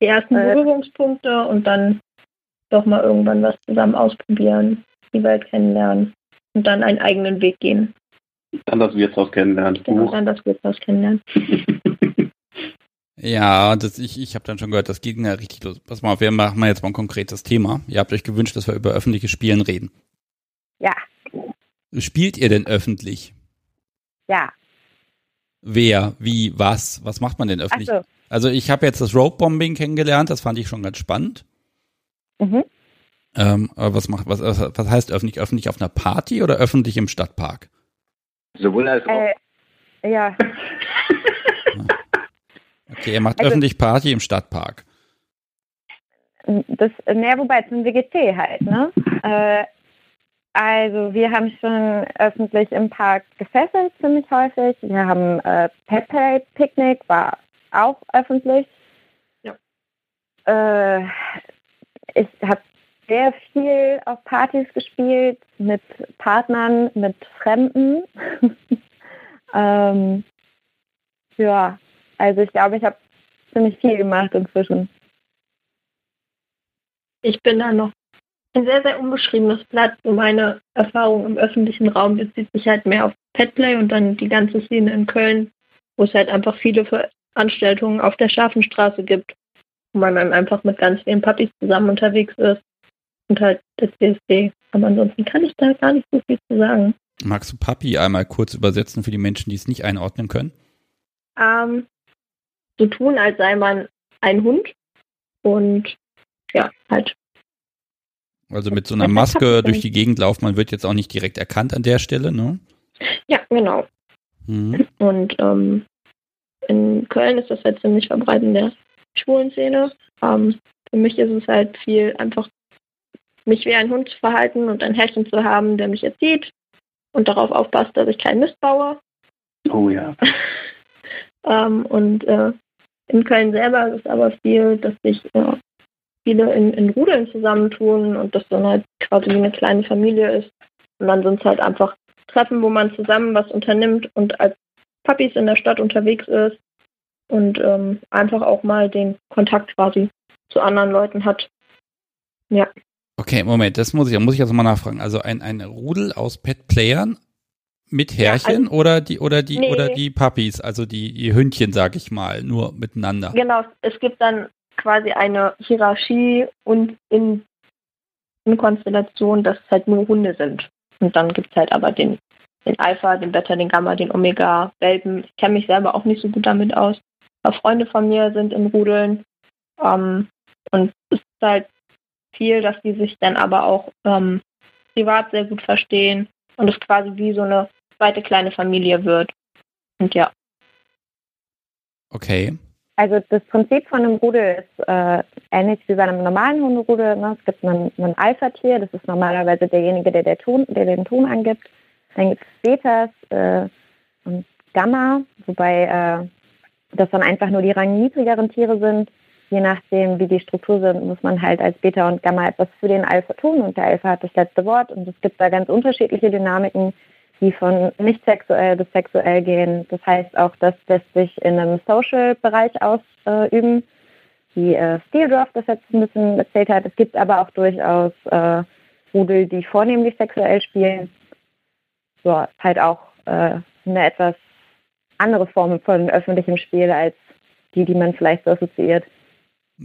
die ersten äh, Berührungspunkte und dann doch mal irgendwann was zusammen ausprobieren, die Welt kennenlernen und dann einen eigenen Weg gehen. Dann das Wirtshaus kennenlernen. Genau, dann das Wirtshaus kennenlernen. [laughs] Ja, das, ich, ich habe dann schon gehört, das geht ja richtig los. Pass mal auf, wir machen jetzt mal ein konkretes Thema. Ihr habt euch gewünscht, dass wir über öffentliche Spielen reden. Ja. Spielt ihr denn öffentlich? Ja. Wer, wie, was, was macht man denn öffentlich? So. Also ich habe jetzt das Rope-Bombing kennengelernt, das fand ich schon ganz spannend. Mhm. Ähm, aber was macht, was, was heißt öffentlich? Öffentlich auf einer Party oder öffentlich im Stadtpark? Sowohl als auch. Äh, ja, [laughs] Okay, ihr macht Also- öffentlich Party im Stadtpark. das, ne, wobei zum WGC halt, ne? Äh, also wir haben schon öffentlich im Park gefesselt ziemlich häufig. Wir haben äh, Play Picknick war auch öffentlich. Ja. Äh, ich habe sehr viel auf Partys gespielt mit Partnern, mit Fremden. [laughs] ähm, ja, also ich glaube, ich habe ziemlich viel gemacht inzwischen. Ich bin da noch ein sehr, sehr unbeschriebenes Blatt. So meine Erfahrung im öffentlichen Raum bezieht sich halt mehr auf Petplay und dann die ganze Szene in Köln, wo es halt einfach viele Veranstaltungen auf der scharfen Straße gibt, wo man dann einfach mit ganz vielen Puppies zusammen unterwegs ist und halt der CSD. Aber ansonsten kann ich da gar nicht so viel zu sagen. Magst du Papi einmal kurz übersetzen für die Menschen, die es nicht einordnen können? Ähm, so tun, als sei man ein Hund und ja, halt Also mit so einer Maske durch die Gegend laufen, man wird jetzt auch nicht direkt erkannt an der Stelle, ne? Ja, genau. Mhm. Und ähm, in Köln ist das halt ziemlich verbreitet in der schwulen Szene. Ähm, für mich ist es halt viel einfach, mich wie ein Hund zu verhalten und ein Herrchen zu haben, der mich erzieht und darauf aufpasst, dass ich keinen Mist baue. Oh ja. [laughs] Ähm, und äh, in Köln selber ist es aber viel, dass sich äh, viele in, in Rudeln zusammentun und das dann halt quasi wie eine kleine Familie ist. Und dann sind es halt einfach Treffen, wo man zusammen was unternimmt und als Puppies in der Stadt unterwegs ist und ähm, einfach auch mal den Kontakt quasi zu anderen Leuten hat. Ja, Okay, Moment, das muss ich, da muss ich also mal nachfragen. Also ein, ein Rudel aus Pet-Playern mit Ja, Härchen oder die oder die Nee. oder die Puppies, also die, die Hündchen, sag ich mal, nur miteinander. genau. Es gibt dann quasi eine Hierarchie und in, in Konstellation, dass es halt nur Hunde sind. Und dann gibt es halt aber den, den Alpha, den Beta, den Gamma, den Omega, Welpen. Ich kenne mich selber auch nicht so gut damit aus. Aber Freunde von mir sind in Rudeln. Ähm, und es ist halt viel, dass die sich dann aber auch ähm, privat sehr gut verstehen und es quasi wie so eine zweite kleine Familie wird. Und ja, Okay. Also das Prinzip von einem Rudel ist äh, ähnlich wie bei einem normalen Hunderudel. Ne? Es gibt einen, einen Alpha-Tier, das ist normalerweise derjenige, der, der, Ton, der den Ton angibt. Dann gibt es Betas äh, und Gamma, wobei äh, das dann einfach nur die rangniedrigeren Tiere sind. Je nachdem, wie die Struktur sind, muss man halt als Beta und Gamma etwas für den Alpha tun und der Alpha hat das letzte Wort. Und es gibt da ganz unterschiedliche Dynamiken, die von nicht sexuell bis sexuell gehen. Das heißt auch, das lässt sich in einem Social-Bereich ausüben, wie äh, Steeldorf das jetzt ein bisschen erzählt hat. Es gibt aber auch durchaus äh, Rudel, die vornehmlich sexuell spielen. So, halt auch äh, eine etwas andere Form von öffentlichem Spiel als die, die man vielleicht so assoziiert.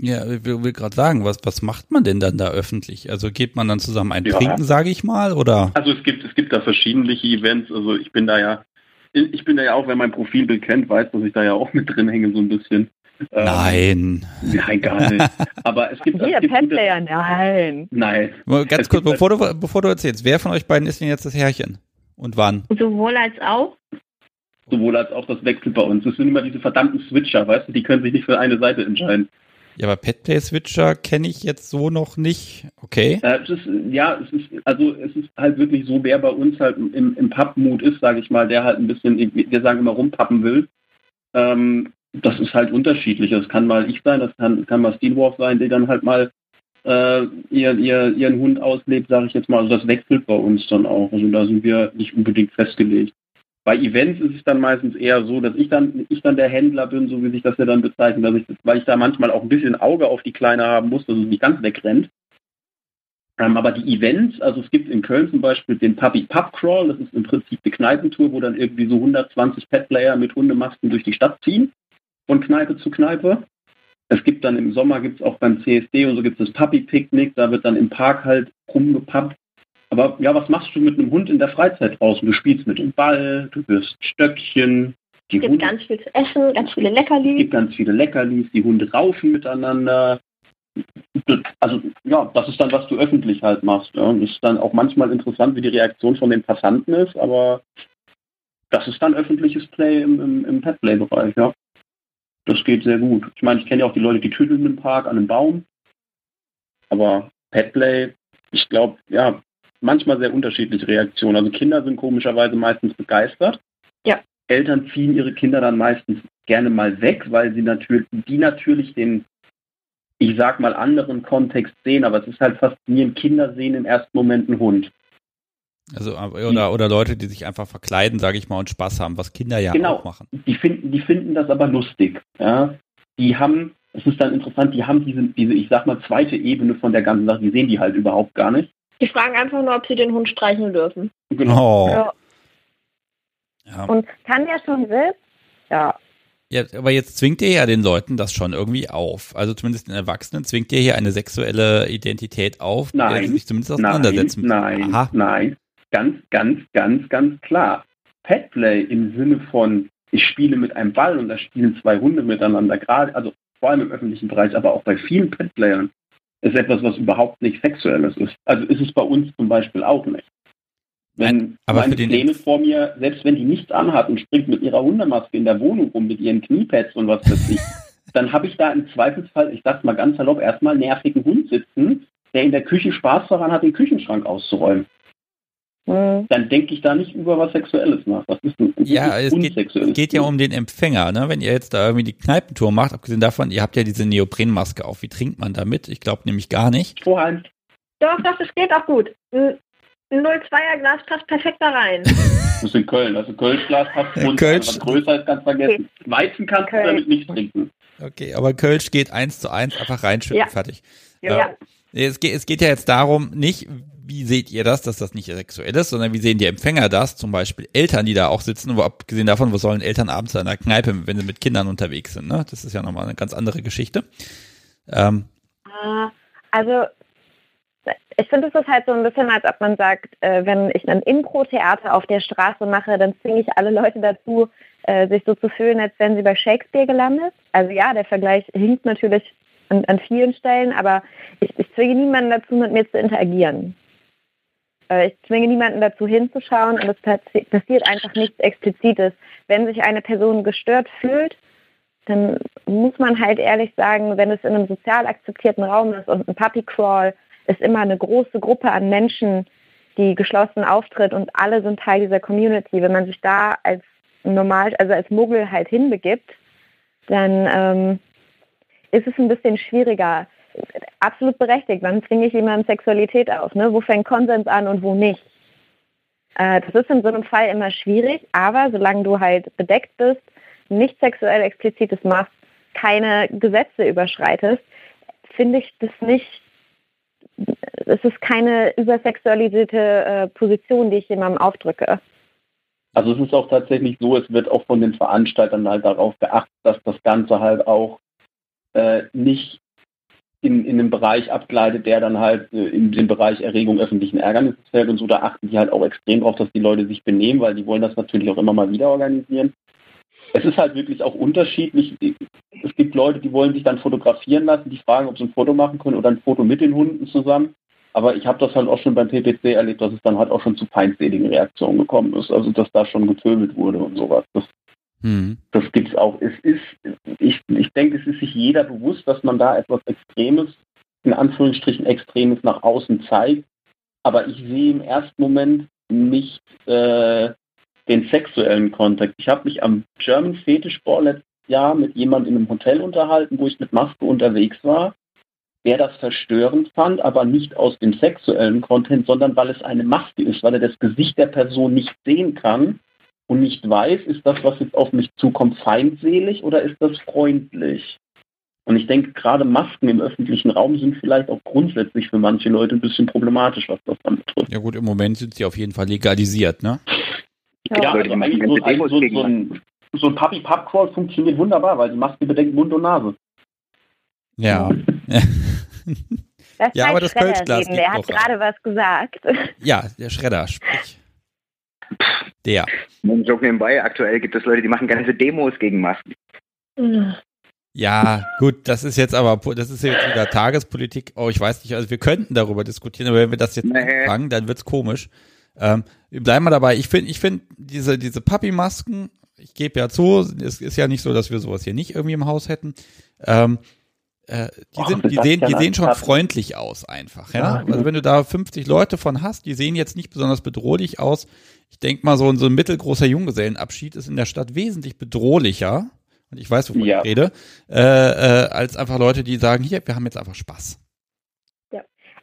Ja, ich will, will gerade sagen, was, was macht man denn dann da öffentlich? Also geht man dann zusammen ein Ja. Trinken, sage ich mal, oder? Also es gibt, es gibt da verschiedene Events. Also ich bin da ja, ich bin da ja auch, wer mein Profilbild kennt, weiß, dass ich da ja auch mit drin hänge so ein bisschen. Ähm, Nein. Nein, gar nicht. Aber es gibt, gute- Petplayer, nein. Nein. Ganz Es kurz, bevor du, bevor du erzählst, wer von euch beiden ist denn jetzt das Herrchen? Und wann? sowohl als auch. Sowohl als auch das wechselt bei uns. Es sind immer diese verdammten Switcher, weißt du, die können sich nicht für eine Seite entscheiden. Ja, aber Petplay Switcher kenne ich jetzt so noch nicht. Okay. Äh, ist, ja, es ist, also es ist halt wirklich so, wer bei uns halt im, im Pappmut ist, sage ich mal, der halt ein bisschen, wir sagen immer rumpappen will. Ähm, das ist halt unterschiedlich. Das kann mal ich sein, das kann, kann mal Steelwolf sein, der dann halt mal äh, ihr, ihr, ihren Hund auslebt, sage ich jetzt mal. Also das wechselt bei uns dann auch. Also da sind wir nicht unbedingt festgelegt. Bei Events ist es dann meistens eher so, dass ich dann, ich dann der Händler bin, so wie sich das ja dann bezeichnet, dass ich, weil ich da manchmal auch ein bisschen Auge auf die Kleine haben muss, dass es nicht ganz wegrennt. Ähm, aber die Events, also es gibt in Köln zum Beispiel den Puppy Pub Crawl, das ist im Prinzip eine Kneipentour, wo dann irgendwie so 120 Petplayer mit Hundemasken durch die Stadt ziehen, von Kneipe zu Kneipe. Es gibt dann im Sommer, gibt es auch beim CSD und so gibt es das Puppy Picknick, da wird dann im Park halt rumgepappt. Aber ja, was machst du mit einem Hund in der Freizeit draußen? Du spielst mit dem Ball, du wirst Stöckchen, Die Es gibt Hunde, ganz viel zu essen, ganz viele es Leckerlis. gibt ganz viele Leckerlis, die Hunde raufen miteinander. Also ja, das ist dann, was du öffentlich halt machst. Ja. Das ist dann auch manchmal interessant, wie die Reaktion von den Passanten ist, aber das ist dann öffentliches Play im, im, im Pet-Play-Bereich, ja. Das geht sehr gut. Ich meine, ich kenne ja auch die Leute, die tüdeln im Park an einem Baum. Aber Petplay, ich glaube, ja, manchmal sehr unterschiedliche Reaktionen. Also Kinder sind komischerweise meistens begeistert. Ja. Eltern ziehen ihre Kinder dann meistens gerne mal weg, weil sie natürlich, die natürlich den, ich sag mal, anderen Kontext sehen, aber es ist halt faszinierend, Kinder sehen im ersten Moment einen Hund. Also oder, oder Leute, die sich einfach verkleiden, sage ich mal, und Spaß haben, was Kinder ja Genau. auch machen. Die finden, die finden das aber lustig. Ja? Die haben, es ist dann interessant, die haben diese, diese, ich sag mal, zweite Ebene von der ganzen Sache, die sehen die halt überhaupt gar nicht. Die fragen einfach nur, ob sie den Hund streicheln dürfen. Genau. Oh. Ja. Ja. Und kann der schon selbst? Ja. ja, aber jetzt zwingt ihr ja den Leuten das schon irgendwie auf. Also zumindest den Erwachsenen zwingt ihr hier eine sexuelle Identität auf, mit der Nein. sie sich zumindest Nein, auseinandersetzen müssen. nein, Aha. nein. Ganz, ganz, ganz, ganz klar. Petplay im Sinne von, ich spiele mit einem Ball und da spielen zwei Hunde miteinander, gerade, also vor allem im öffentlichen Bereich, aber auch bei vielen Petplayern, ist etwas, was überhaupt nicht Sexuelles ist. Also ist es bei uns zum Beispiel auch nicht. Wenn Nein, aber meine Kleine vor mir, selbst wenn die nichts anhat und springt mit ihrer Hundemaske in der Wohnung rum mit ihren Kniepads und was weiß ich, [laughs] dann habe ich da im Zweifelsfall, ich sag's mal ganz salopp, erstmal nervigen Hund sitzen, der in der Küche Spaß daran hat, den Küchenschrank auszuräumen. Hm. Dann denke ich da nicht über was Sexuelles nach. Das ist das Ja, es geht, geht ja um den Empfänger, ne? Wenn ihr jetzt da irgendwie die Kneipentour macht, abgesehen davon, ihr habt ja diese Neoprenmaske auf. Wie trinkt man damit? Ich glaube nämlich gar nicht. Strohhalm. Doch, doch, das geht auch gut. Ein ein 02er Glas passt perfekt da rein. [laughs] Das ist in Köln. Also Kölschglas hat Äh, und Kölsch- was größer ist, kannst du vergessen. Weizen kannst du Kölsch. damit nicht trinken. Okay, aber Kölsch geht eins zu eins, einfach reinschütten, Ja. fertig. Ja. Ja. Es geht, es geht ja jetzt darum, nicht, wie seht ihr das, dass das nicht sexuell ist, sondern wie sehen die Empfänger das, zum Beispiel Eltern, die da auch sitzen, wo abgesehen davon, was sollen Eltern abends in einer Kneipe, wenn sie mit Kindern unterwegs sind, ne? Das ist ja nochmal eine ganz andere Geschichte. Ähm, Ah, Also ich finde, es ist halt so ein bisschen, als ob man sagt, äh, wenn ich ein Impro-Theater auf der Straße mache, dann zwinge ich alle Leute dazu, äh, sich so zu fühlen, als wären sie bei Shakespeare gelandet. Also ja, der Vergleich hinkt natürlich an, an vielen Stellen, aber ich, ich zwinge niemanden dazu, mit mir zu interagieren. Äh, ich zwinge niemanden dazu hinzuschauen und es passi- passiert einfach nichts Explizites. Wenn sich eine Person gestört fühlt, dann muss man halt ehrlich sagen, wenn es in einem sozial akzeptierten Raum ist und ein Puppy Crawl ist immer eine große Gruppe an Menschen, die geschlossen auftritt und alle sind Teil dieser Community. Wenn man sich da als normal, also als Muggel halt hinbegibt, dann ähm, ist es ein bisschen schwieriger. Absolut berechtigt. Wann zwinge ich jemandem Sexualität auf? Ne? Wo fängt Konsens an und wo nicht? Äh, das ist in so einem Fall immer schwierig, aber solange du halt bedeckt bist, nicht sexuell explizites machst, keine Gesetze überschreitest, finde ich das nicht, es ist keine übersexualisierte äh, Position, die ich jemandem aufdrücke. Also es ist auch tatsächlich so, es wird auch von den Veranstaltern halt darauf geachtet, dass das Ganze halt auch äh, nicht in, in einem Bereich abgleitet, der dann halt äh, in den Bereich Erregung öffentlichen Ärgernisses fällt und so. Da achten die halt auch extrem drauf, dass die Leute sich benehmen, weil die wollen das natürlich auch immer mal wieder organisieren. Es ist halt wirklich auch unterschiedlich. Es gibt Leute, die wollen sich dann fotografieren lassen, die fragen, ob sie ein Foto machen können oder ein Foto mit den Hunden zusammen. Aber ich habe das halt auch schon beim PPC erlebt, dass es dann halt auch schon zu feindseligen Reaktionen gekommen ist. Also dass da schon getöbelt wurde und sowas. Das, hm. das gibt's auch. Es ist, ich, ich denke, es ist sich jeder bewusst, dass man da etwas Extremes, in Anführungsstrichen Extremes nach außen zeigt. Aber ich sehe im ersten Moment nicht äh, den sexuellen Kontext. Ich habe mich am German Fetish Ball letztes Jahr mit jemandem in einem Hotel unterhalten, wo ich mit Maske unterwegs war, der das verstörend fand, aber nicht aus dem sexuellen Content, sondern weil es eine Maske ist, weil er das Gesicht der Person nicht sehen kann und nicht weiß, ist das, was jetzt auf mich zukommt, feindselig oder ist das freundlich? Und ich denke, gerade Masken im öffentlichen Raum sind vielleicht auch grundsätzlich für manche Leute ein bisschen problematisch, was das dann betrifft. Ja gut, im Moment sind sie auf jeden Fall legalisiert, ne? Ja, Ja, Leute, also eigentlich so, eigentlich so, so ein, so ein Puppy Pub Crawl funktioniert wunderbar, weil die Maske bedeckt Mund und Nase. Ja. [laughs] Das Ja, aber das Schredder Kölschglas Der hat gerade was gesagt. ja, der Schredder, sprich. Der. Joke nebenbei, aktuell gibt es Leute, die machen ganze Demos gegen Masken. Ja, gut, das ist jetzt aber, das ist jetzt wieder Tagespolitik. Oh, ich weiß nicht, also wir könnten darüber diskutieren, aber wenn wir das jetzt Nee. anfangen, dann wird's komisch. Ähm, wir bleiben mal dabei. Ich finde, ich finde diese, diese Papi-Masken, ich gebe ja zu, es ist ja nicht so, dass wir sowas hier nicht irgendwie im Haus hätten. Ähm, äh, die, sind, die, sehen, die ja sehen schon freundlich aus einfach. Ja? Ja. Also wenn du da 50 Leute von hast, die sehen jetzt nicht besonders bedrohlich aus. Ich denke mal, so ein, so ein mittelgroßer Junggesellenabschied ist in der Stadt wesentlich bedrohlicher, und ich weiß, wovon Ja. ich rede, äh, äh, als einfach Leute, die sagen, hier, wir haben jetzt einfach Spaß.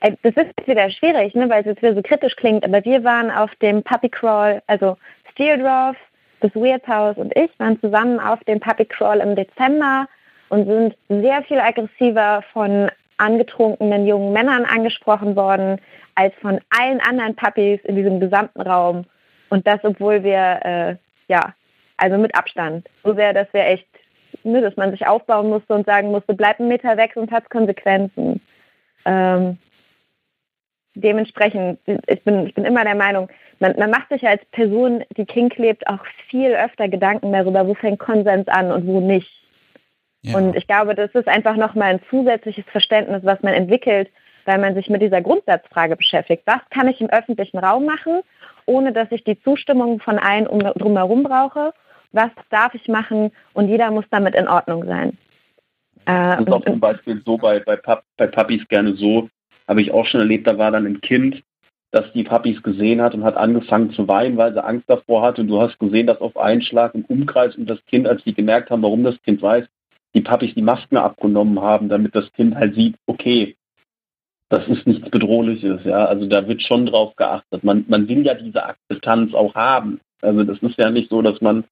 Äh, Das ist jetzt wieder schwierig, ne, weil es jetzt wieder so kritisch klingt, aber wir waren auf dem Puppy Crawl, also Steeldorf, das Weird House und ich waren zusammen auf dem Puppy Crawl im Dezember und sind sehr viel aggressiver von angetrunkenen jungen Männern angesprochen worden, als von allen anderen Puppies in diesem gesamten Raum. Und das, obwohl wir, äh, ja, also mit Abstand. So sehr, dass wir echt, ne, dass man sich aufbauen musste und sagen musste, bleib einen Meter weg, sonst hat es Konsequenzen. Ähm, dementsprechend, ich bin, ich bin immer der Meinung, man, man macht sich als Person, die kink lebt, auch viel öfter Gedanken darüber, wo fängt Konsens an und wo nicht. Ja. Und ich glaube, das ist einfach nochmal ein zusätzliches Verständnis, was man entwickelt, weil man sich mit dieser Grundsatzfrage beschäftigt. Was kann ich im öffentlichen Raum machen, ohne dass ich die Zustimmung von allen um, drumherum brauche? Was darf ich machen? Und jeder muss damit in Ordnung sein. Äh, Das ist auch zum Beispiel so bei, bei, Pap bei Puppies gerne so, habe ich auch schon erlebt, da war dann ein Kind, das die Puppies gesehen hat und hat angefangen zu weinen, weil sie Angst davor hatte. Und du hast gesehen, dass auf einen Schlag im Umkreis um das Kind, als die gemerkt haben, warum das Kind weiß, die Puppies die Masken abgenommen haben, damit das Kind halt sieht, okay, das ist nichts Bedrohliches, ja. Also da wird schon drauf geachtet. Man, man will ja diese Akzeptanz auch haben. Also das ist ja nicht so, dass man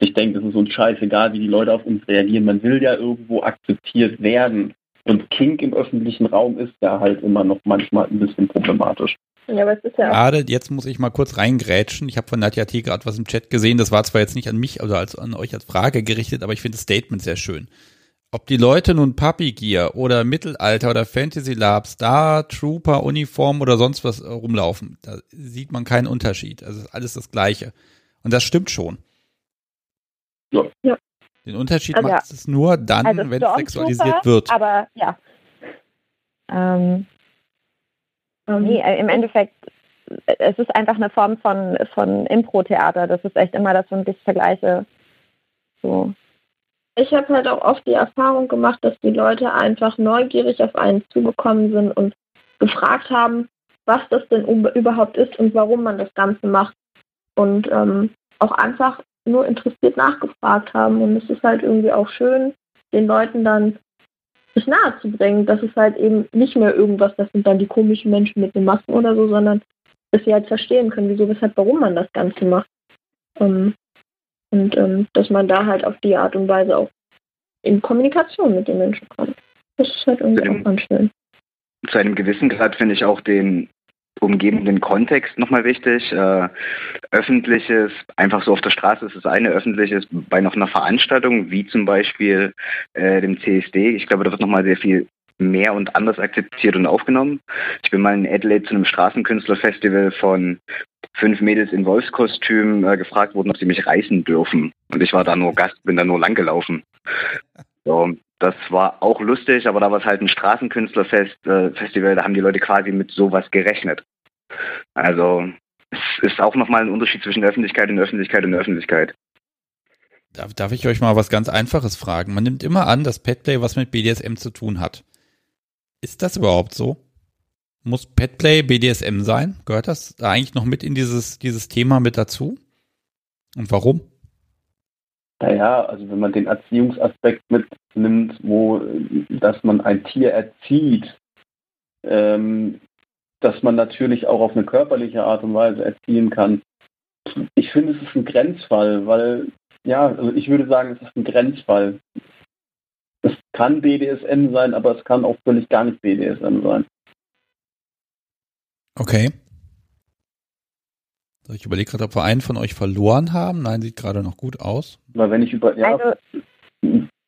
sich denkt, es ist uns scheißegal, wie die Leute auf uns reagieren. Man will ja irgendwo akzeptiert werden. Und Kink im öffentlichen Raum ist ja halt immer noch manchmal ein bisschen problematisch. Ja, aber es ist ja auch Gerade jetzt muss ich mal kurz reingrätschen. Ich habe von Nadja T. gerade was im Chat gesehen. Das war zwar jetzt nicht an mich oder als, an euch als Frage gerichtet, aber ich finde das Statement sehr schön. Ob die Leute nun Puppy Gear oder Mittelalter oder Fantasy Lab, Star Trooper Uniform oder sonst was äh, rumlaufen, da sieht man keinen Unterschied. Also ist alles das Gleiche. Und das stimmt schon. Ja. Ja. Den Unterschied Also, macht es nur dann, also wenn es sexualisiert wird. Aber ja. Ähm, nee, äh, im Endeffekt, äh, es ist einfach eine Form von, von Impro-Theater. Das ist echt immer das, womit ich vergleiche. So. ich habe halt auch oft die Erfahrung gemacht, dass die Leute einfach neugierig auf einen zugekommen sind und gefragt haben, was das denn überhaupt ist und warum man das Ganze macht. Und ähm, auch einfach nur interessiert nachgefragt haben. Und es ist halt irgendwie auch schön, den Leuten dann sich nahe zu bringen, dass es halt eben nicht mehr irgendwas, das sind dann die komischen Menschen mit den Masken oder so, sondern dass sie halt verstehen können, wieso, weshalb, warum man das Ganze macht. Ähm, und ähm, dass man da halt auf die Art und Weise auch in Kommunikation mit den Menschen kommt. Das ist halt irgendwie Zu dem- auch ganz schön. Zu einem gewissen Grad finde ich auch den umgebenden Kontext nochmal wichtig. Äh, öffentliches, einfach so auf der Straße ist das eine, öffentliches bei noch einer Veranstaltung, wie zum Beispiel äh, dem CSD. Ich glaube, da wird nochmal sehr viel mehr und anders akzeptiert und aufgenommen. Ich bin mal in Adelaide zu einem Straßenkünstlerfestival von fünf Mädels in Wolfskostüm äh, gefragt worden, ob sie mich reißen dürfen. Und ich war da nur Gast, bin da nur langgelaufen. So, das war auch lustig, aber da war es halt ein Straßenkünstlerfest, äh, da haben die Leute quasi mit sowas gerechnet. Also es ist auch nochmal ein Unterschied zwischen Öffentlichkeit und Öffentlichkeit und Öffentlichkeit. Darf, darf ich euch mal was ganz Einfaches fragen? Man nimmt immer an, dass Petplay was mit BDSM zu tun hat. Ist das überhaupt so? Muss Petplay BDSM sein? Gehört das da eigentlich noch mit in dieses, dieses Thema mit dazu? Und warum? Naja, also wenn man den Erziehungsaspekt mitnimmt, wo, dass man ein Tier erzieht, ähm, dass man natürlich auch auf eine körperliche Art und Weise erziehen kann. Ich finde, es ist ein Grenzfall, weil, ja, also ich würde sagen, es ist ein Grenzfall. Es kann BDSM sein, aber es kann auch völlig gar nicht BDSM sein. Okay. Ich überlege gerade, ob wir einen von euch verloren haben. Nein, sieht gerade noch gut aus. Weil wenn ich über, ja, Also,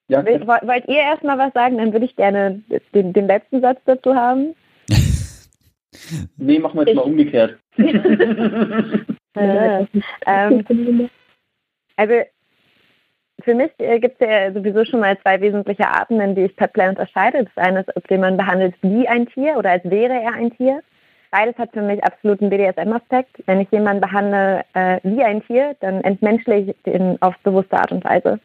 ja, will, woll- wollt ihr erstmal was sagen? Dann würde ich gerne den, den letzten Satz dazu haben. [laughs] nee, machen wir jetzt mal umgekehrt. [laughs] [laughs] Äh, ähm, also für mich äh, gibt es ja sowieso schon mal zwei wesentliche Arten, in die ich Petplay unterscheide. Das eine ist, ob jemand behandelt wie ein Tier oder als wäre er ein Tier. Beides hat für mich absolut einen BDSM-Aspekt. Wenn ich jemanden behandle äh, wie ein Tier, dann entmenschle ich ihn auf bewusste Art und Weise.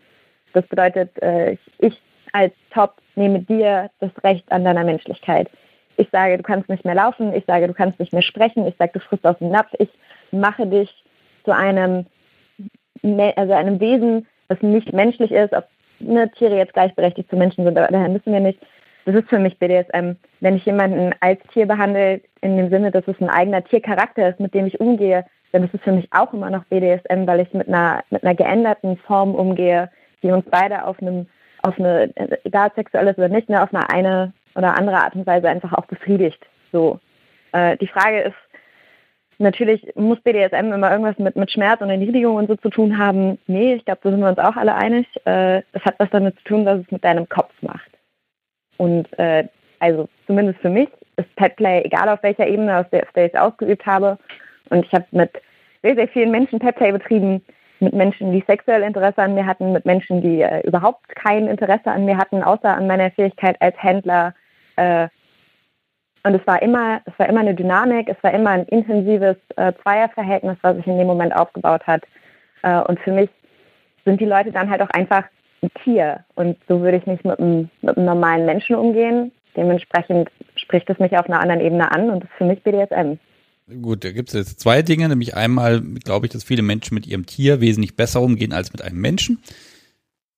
Das bedeutet, äh, ich als Top nehme dir das Recht an deiner Menschlichkeit. Ich sage, du kannst nicht mehr laufen. Ich sage, du kannst nicht mehr sprechen. Ich sage, du frisst aus dem Napf. Ich mache dich zu einem, also einem Wesen, das nicht menschlich ist, ob ne, Tiere jetzt gleichberechtigt zu Menschen sind, daher müssen wir nicht. Das ist für mich BDSM. Wenn ich jemanden als Tier behandle, in dem Sinne, dass es ein eigener Tiercharakter ist, mit dem ich umgehe, dann ist es für mich auch immer noch BDSM, weil ich mit einer, mit einer geänderten Form umgehe, die uns beide auf einem, auf eine, egal sexuell ist oder nicht, ne, auf eine eine oder andere Art und Weise einfach auch befriedigt. So. Äh, die Frage ist, natürlich muss BDSM immer irgendwas mit, mit Schmerz und Erniedrigung und so zu tun haben. Nee, ich glaube, da sind wir uns auch alle einig. Äh, das hat was damit zu tun, was es mit deinem Kopf macht. Und äh, also zumindest für mich ist Petplay, egal auf welcher Ebene, auf der, auf der ich es ausgeübt habe. Und ich habe mit sehr, sehr vielen Menschen Petplay betrieben, mit Menschen, die sexuell Interesse an mir hatten, mit Menschen, die äh, überhaupt kein Interesse an mir hatten, außer an meiner Fähigkeit als Händler. Äh, und es war immer, es war immer eine Dynamik, es war immer ein intensives äh, Zweierverhältnis, was sich in dem Moment aufgebaut hat. Äh, und für mich sind die Leute dann halt auch einfach ein Tier. Und so würde ich nicht mit einem, mit einem normalen Menschen umgehen. Dementsprechend spricht es mich auf einer anderen Ebene an und das ist für mich BDSM. Gut, da gibt es jetzt zwei Dinge, nämlich einmal glaube ich, dass viele Menschen mit ihrem Tier wesentlich besser umgehen als mit einem Menschen.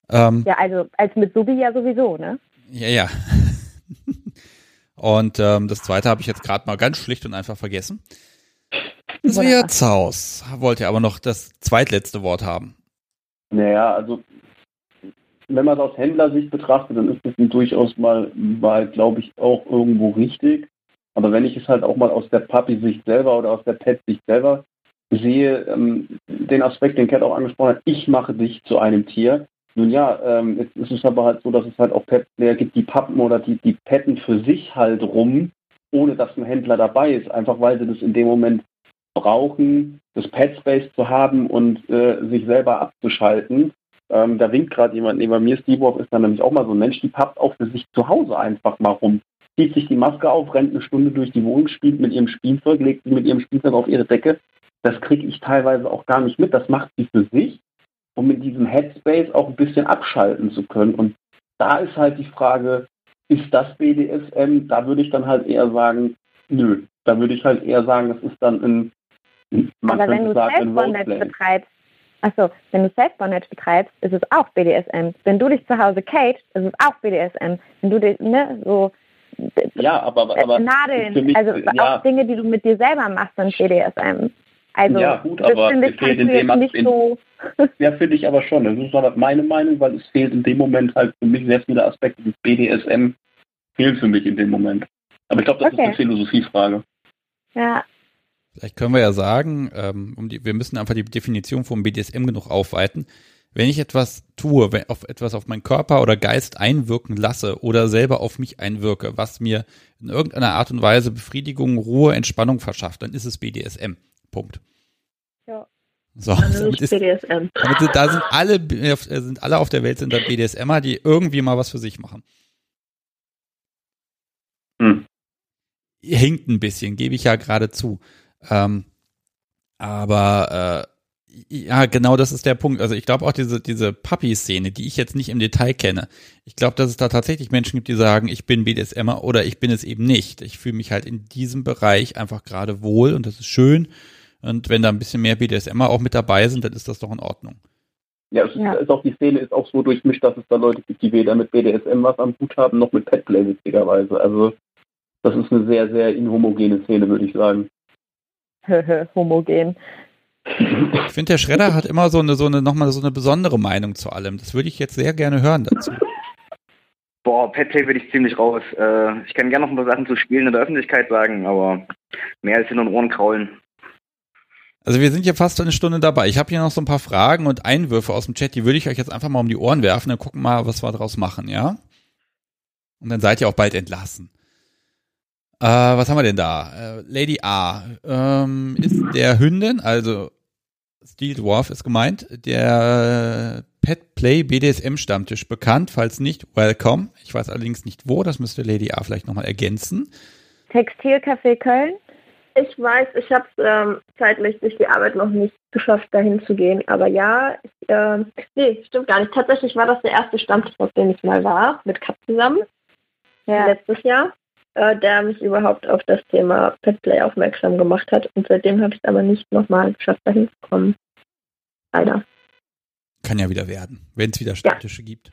Ähm, ja, also als mit Subi ja sowieso, ne? Ja, ja. [laughs] und ähm, das zweite habe ich jetzt gerade mal ganz schlicht und einfach vergessen. Das wäre Zaus. Wollte aber noch das zweitletzte Wort haben. Naja, also wenn man es aus Händlersicht betrachtet, dann ist das durchaus mal, mal glaube ich, auch irgendwo richtig. Aber wenn ich es halt auch mal aus der Papi-Sicht selber oder aus der Pet-Sicht selber sehe, ähm, den Aspekt, den Cat auch angesprochen hat, ich mache dich zu einem Tier. Nun ja, ähm, jetzt ist aber halt so, dass es halt auch Pet-Player gibt, die pappen oder die, die petten für sich halt rum, ohne dass ein Händler dabei ist, einfach weil sie das in dem Moment brauchen, das Pet-Space zu haben und äh, sich selber abzuschalten. Ähm, da winkt gerade jemand neben mir. Steve Wolf ist dann nämlich auch mal so ein Mensch, die pappt auch für sich zu Hause einfach mal rum zieht sich die Maske auf, rennt eine Stunde durch die Wohnung, spielt mit ihrem Spielzeug, legt sie mit ihrem Spielzeug auf ihre Decke. Das kriege ich teilweise auch gar nicht mit. Das macht sie für sich, um mit diesem Headspace auch ein bisschen abschalten zu können. Und da ist halt die Frage, ist das BDSM? Da würde ich dann halt eher sagen, nö. Da würde ich halt eher sagen, das ist dann ein, man Aber wenn du Self-Bondage betreibst, achso, wenn du Self-Bondage betreibst, ist es auch BDSM. Wenn du dich zu Hause caged, ist es auch BDSM. Wenn du dich, ne, so ja, aber, aber Nadeln, mich, also ja. auch Dinge, die du mit dir selber machst, sind BDSM. Also ja, gut, aber es fehlt in dem nicht in, so. [laughs] Ja, finde ich aber schon. Das ist aber meine Meinung, weil es fehlt in dem Moment halt für mich sehr viele Aspekte des BDSM fehlen für mich in dem Moment. Aber ich glaube, das okay. ist eine Philosophiefrage. Ja. Vielleicht können wir ja sagen, ähm, um die, wir müssen einfach die Definition vom BDSM genug aufweiten wenn ich etwas tue, wenn auf etwas auf meinen Körper oder Geist einwirken lasse oder selber auf mich einwirke, was mir in irgendeiner Art und Weise Befriedigung, Ruhe, Entspannung verschafft, dann ist es BDSM. Punkt. Ja. So, damit ist, BDSM. Damit sind, da sind alle, äh, sind alle auf der Welt sind da BDSMer, die irgendwie mal was für sich machen. Hm. Hinkt ein bisschen, gebe ich ja gerade zu. Ähm, aber äh, ja, genau das ist der Punkt. Also ich glaube auch diese, diese Puppy-Szene, die ich jetzt nicht im Detail kenne. Ich glaube, dass es da tatsächlich Menschen gibt, die sagen, ich bin BDSMer oder ich bin es eben nicht. Ich fühle mich halt in diesem Bereich einfach gerade wohl und das ist schön. Und wenn da ein bisschen mehr BDSMer auch mit dabei sind, dann ist das doch in Ordnung. Ja, es ja. Ist, auch die Szene ist auch so durchmischt, dass es da Leute gibt, die weder mit BDSM was am Hut haben, noch mit Petplay witzigerweise. Also das ist eine sehr, sehr inhomogene Szene, würde ich sagen. [laughs] Homogen. Ich finde, der Schredder hat immer so eine, so eine, nochmal so eine besondere Meinung zu allem. Das würde ich jetzt sehr gerne hören dazu. Boah, Petplay würde ich ziemlich raus. Äh, ich kann gerne noch ein paar Sachen zu Spielen in der Öffentlichkeit sagen, aber mehr als in den Ohren kraulen. Also wir sind hier fast eine Stunde dabei. Ich habe hier noch so ein paar Fragen und Einwürfe aus dem Chat, die würde ich euch jetzt einfach mal um die Ohren werfen, dann gucken wir mal, was wir daraus machen, ja? Und dann seid ihr auch bald entlassen. Äh, was haben wir denn da? Äh, Lady A ähm, ist der Hündin, also Steel Dwarf ist gemeint, der Pet Play BDSM Stammtisch bekannt. Falls nicht, welcome. Ich weiß allerdings nicht wo, das müsste Lady A vielleicht nochmal ergänzen. Textilcafé Köln. Ich weiß, ich habe es ähm, zeitlich durch die Arbeit noch nicht geschafft, dahin zu gehen. Aber ja, ich, äh, nee, stimmt gar nicht. Tatsächlich war das der erste Stammtisch, auf dem ich mal war, mit Kat zusammen, Ja. letztes Jahr, äh, der mich überhaupt auf das Thema Petplay aufmerksam gemacht hat. Und seitdem habe ich es aber nicht nochmal geschafft, dahin zu kommen. Leider, Kann ja wieder werden, wenn es wieder Stammtische gibt.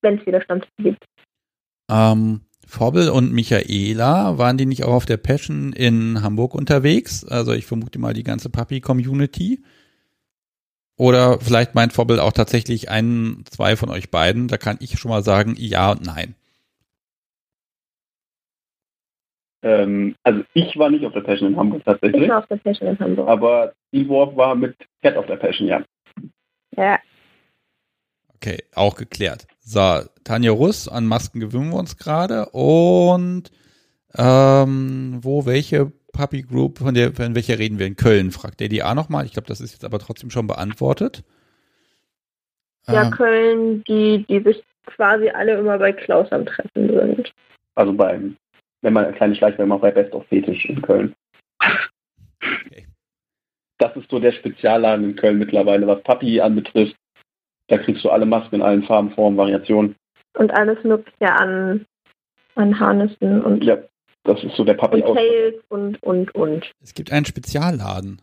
wenn es wieder Stammtische gibt. Ähm, Forbel und Michaela, waren die nicht auch auf der Passion in Hamburg unterwegs? Also ich vermute mal die ganze Puppy-Community. Oder vielleicht meint Forbel auch tatsächlich einen, zwei von euch beiden. Da kann ich schon mal sagen, ja und nein. Ähm, also ich war nicht auf der Passion in Hamburg Ich tatsächlich, war auf der Passion in Hamburg. aber Wolf war mit Cat auf der Passion, ja. Ja. Okay, auch geklärt. So, Tanja Russ, an Masken gewöhnen wir uns gerade. Und ähm, wo, welche Puppy Group, von der, von welcher reden wir in Köln? Fragt der DA nochmal. Ich glaube, das ist jetzt aber trotzdem schon beantwortet. Ja, Ähm, Köln, die, die sich quasi alle immer bei Klaus am Treffen sind. Also beim, wenn man eine kleine Schleichwerbung macht, bei Best of Fetisch in Köln. Okay. Das ist so der Spezialladen in Köln mittlerweile, was Papi anbetrifft. Da kriegst du alle Masken in allen Farben, Formen, Variationen. Und alles Mögliche an, an Harnissen und, Ja, das ist so der Papi und. Tails und, und, und. Es gibt einen Spezialladen.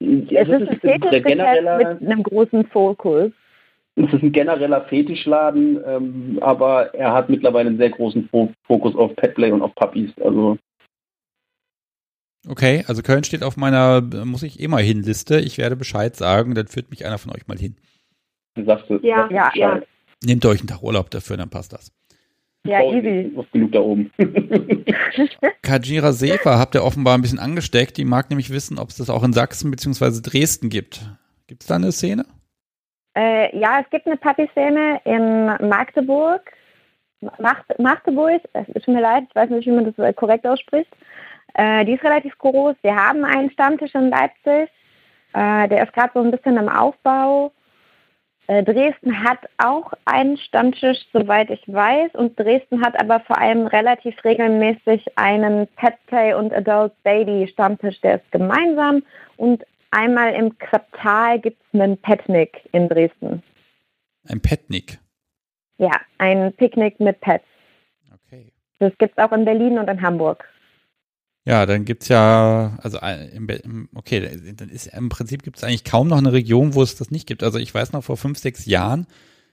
Ja, Es ist ein generelle, mit einem großen Fokus. Es ist ein genereller Fetischladen, ähm, aber er hat mittlerweile einen sehr großen Fo Fokus auf Petplay und auf Puppies. Also Okay, also Köln steht auf meiner muss ich eh mal hin Liste. Ich werde Bescheid sagen, dann führt mich einer von euch mal hin. du sagst du, Ja, ja, Bescheid. Nehmt euch einen Tag Urlaub dafür, dann passt das. Ja, easy. genug da oben. [laughs] Kajira Sefer habt ihr offenbar ein bisschen angesteckt. Die mag nämlich wissen, ob es das auch in Sachsen bzw. Dresden gibt. Gibt es da eine Szene? Äh, ja, es gibt eine Puppy-Szene in Magdeburg. Magdeburg, es tut mir leid, ich weiß nicht, wie man das äh, korrekt ausspricht. Äh, die ist relativ groß. Wir haben einen Stammtisch in Leipzig. Äh, der ist gerade so ein bisschen im Aufbau. Äh, Dresden hat auch einen Stammtisch, soweit ich weiß. Und Dresden hat aber vor allem relativ regelmäßig einen Pet Play und Adult Baby Stammtisch. Der ist gemeinsam. Und einmal im Quartal gibt es einen Petnik in Dresden. Ein Petnik. Ja, ein Picknick mit Pets. Okay. Das gibt es auch in Berlin und in Hamburg. Ja, dann gibt's ja, also äh, okay, dann ist im Prinzip gibt's eigentlich kaum noch eine Region, wo es das nicht gibt. Also ich weiß noch vor fünf, sechs Jahren,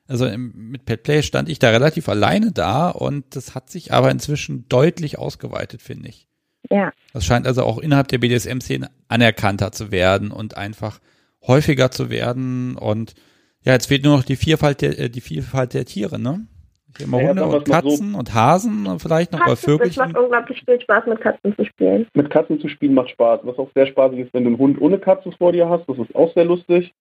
also im, mit Petplay stand ich da relativ alleine da und das hat sich aber inzwischen deutlich ausgeweitet, finde ich. Ja, Das scheint also auch innerhalb der BDSM-Szene anerkannter zu werden und einfach häufiger zu werden. Und ja, jetzt fehlt nur noch die Vielfalt der, äh, die Vielfalt der Tiere, ne? Hier immer Naja, Hunde und mal so. Katzen und Hasen und vielleicht noch mal Katzen, es Vögelchen. macht unglaublich viel Spaß, mit Katzen zu spielen. Mit Katzen zu spielen macht Spaß. Was auch sehr spaßig ist, wenn du einen Hund ohne Katze vor dir hast, das ist auch sehr lustig.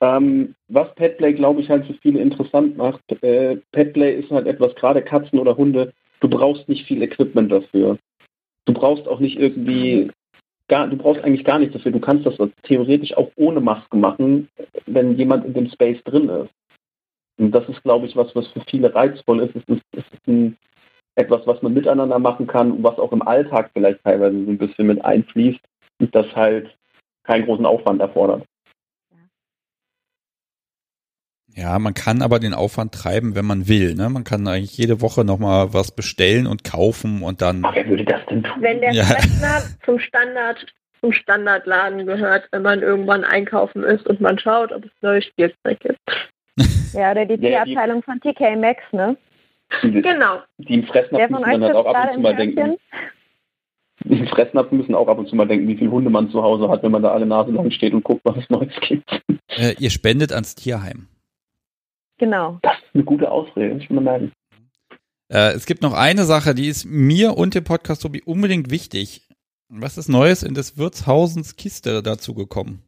Ähm, was Petplay, glaube ich, halt für viele interessant macht, äh, Petplay ist halt etwas, gerade Katzen oder Hunde, du brauchst nicht viel Equipment dafür. Du brauchst auch nicht irgendwie, gar, du brauchst eigentlich gar nichts dafür. Du kannst das theoretisch auch ohne Maske machen, wenn jemand in dem Space drin ist. Und das ist, glaube ich, was, was für viele reizvoll ist. Es ist, es ist ein, etwas, was man miteinander machen kann und was auch im Alltag vielleicht teilweise so ein bisschen mit einfließt und das halt keinen großen Aufwand erfordert. Ja, man kann aber den Aufwand treiben, wenn man will. Ne? Man kann eigentlich jede Woche nochmal was bestellen und kaufen und dann. Aber wer würde das denn tun? Wenn der Ja. [laughs] Zum Standard zum Standardladen gehört, wenn man irgendwann einkaufen ist und man schaut, ob es neues Spielzeug gibt. [laughs] ja, oder die Ja, Tierabteilung von TK Maxx, ne? Die, Genau. die im Fressnapf Wer von müssen euch dann halt auch ab und zu mal denken. Die im Fressnapf müssen auch ab und zu mal denken, wie viel Hunde man zu Hause hat, wenn man da alle Nase lang steht und guckt, was es Neues gibt. Äh, ihr spendet ans Tierheim. Genau. Das ist eine gute Ausrede, muss ich mal merken. Äh, es gibt noch eine Sache, die ist mir und dem Podcast Tobi unbedingt wichtig. Was ist Neues in des Wirtshausens Kiste dazu gekommen?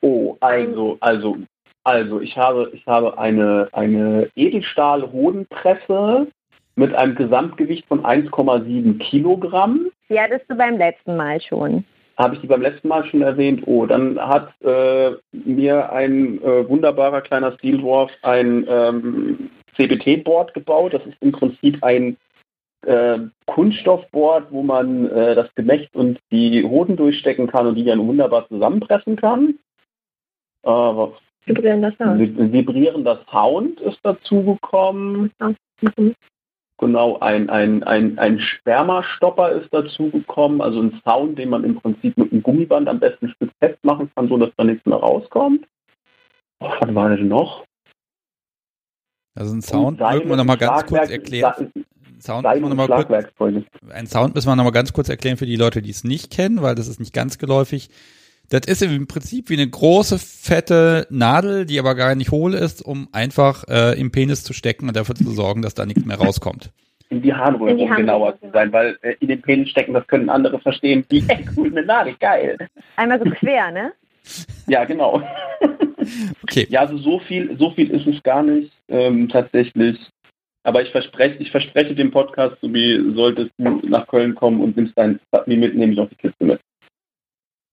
Oh, also, also, also, ich habe, ich habe eine, eine Edelstahl-Hodenpresse mit einem Gesamtgewicht von 1,7 Kilogramm. Die hattest du beim letzten Mal schon. Habe ich die beim letzten Mal schon erwähnt? Oh, dann hat äh, mir ein äh, wunderbarer kleiner Steel Dwarf ein ähm, CBT-Board gebaut. Das ist im Prinzip ein äh, Kunststoffboard, wo man äh, das Gemächt und die Hoden durchstecken kann und die dann wunderbar zusammenpressen kann. Vibrierender Sound. vibrierender Sound ist dazugekommen. Mhm. Genau, ein, ein, ein, ein Spermastopper ist dazugekommen, also ein Sound, den man im Prinzip mit einem Gummiband am besten spitz festmachen kann, so dass da nichts mehr rauskommt. Oh, was war denn noch? Also ein Sound Und müssen wir nochmal ganz kurz erklären. Sound müssen wir noch mal kurz, ein Sound müssen wir nochmal ganz kurz erklären für die Leute, die es nicht kennen, weil das ist nicht ganz geläufig. Das ist im Prinzip wie eine große, fette Nadel, die aber gar nicht hohl ist, um einfach äh, im Penis zu stecken und dafür zu sorgen, dass da nichts mehr rauskommt. In die Harnröhre, um genauer zu sein, weil äh, in den Penis stecken, das können andere verstehen. Die [laughs] ey, cool, eine Nadel, geil. Einmal so quer, ne? Ja, genau. Okay, Ja, also so viel, so viel ist es gar nicht ähm, tatsächlich. Aber ich verspreche, ich verspreche dem Podcast, so wie solltest du nach Köln kommen und nimmst dein Submi mit, nehme ich auch die Kiste mit.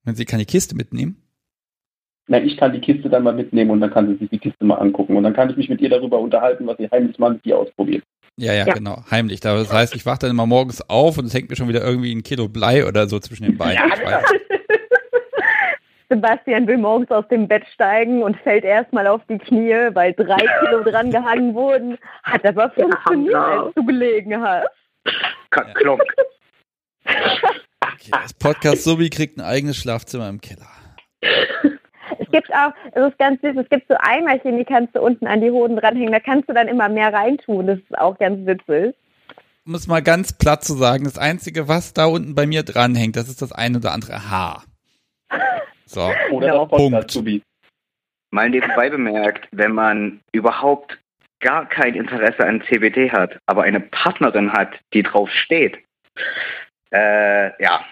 Wenn Sie keine Kiste mitnehmen. Nein, ich kann die Kiste dann mal mitnehmen und dann kann sie sich die Kiste mal angucken. Und dann kann ich mich mit ihr darüber unterhalten, was sie heimlich mal mit dir ausprobiert. Ja, ja, Ja. genau, heimlich. Das heißt, ich wache dann immer morgens auf und es hängt mir schon wieder irgendwie ein Kilo Blei oder so zwischen den Beinen. Ja. [laughs] Sebastian will morgens aus dem Bett steigen und fällt erstmal auf die Knie, weil drei Kilo dran gehangen [laughs] wurden. Hat aber funktioniert, Hammer. als du gelegen hast. K Klonk. [laughs] Okay, das Podcast Sobi kriegt ein eigenes Schlafzimmer im Keller. Es gibt auch, es ist ganz süß, es gibt so Eimerchen, die kannst du unten an die Hoden dranhängen. Da kannst du dann immer mehr reintun. Das ist auch ganz witzig. Um es mal ganz platt zu sagen, das Einzige, was da unten bei mir dranhängt, das ist das ein oder andere Haar. So, Oder Genau. Punkt. Subi. Mal nebenbei bemerkt, wenn man überhaupt gar kein Interesse an CBD hat, aber eine Partnerin hat, die drauf steht, äh, ja,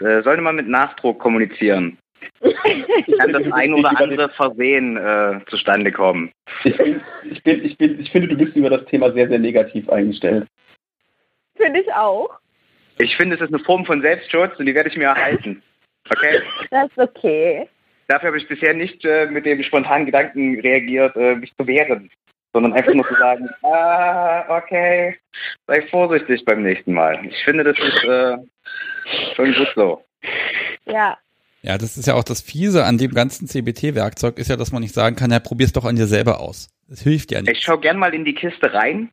äh, sollte man mit Nachdruck kommunizieren. [laughs] Kann das ein oder andere Versehen äh, zustande kommen. Ich, bin, ich, bin, ich, bin, ich finde, du bist über das Thema sehr, sehr negativ eingestellt. Finde ich auch. Ich finde, es ist eine Form von Selbstschutz und die werde ich mir erhalten. Okay? Das ist okay. Dafür habe ich bisher nicht äh, mit dem spontanen Gedanken reagiert, äh, mich zu wehren, sondern einfach nur zu sagen, [laughs] ah, okay, sei vorsichtig beim nächsten Mal. Ich finde, das ist äh, schon gut so. Ja. ja, das ist ja auch das Fiese an dem ganzen CBT-Werkzeug, ist ja, dass man nicht sagen kann, ja, probier's doch an dir selber aus. Das hilft ja Ich nicht. schaue gern mal in die Kiste rein,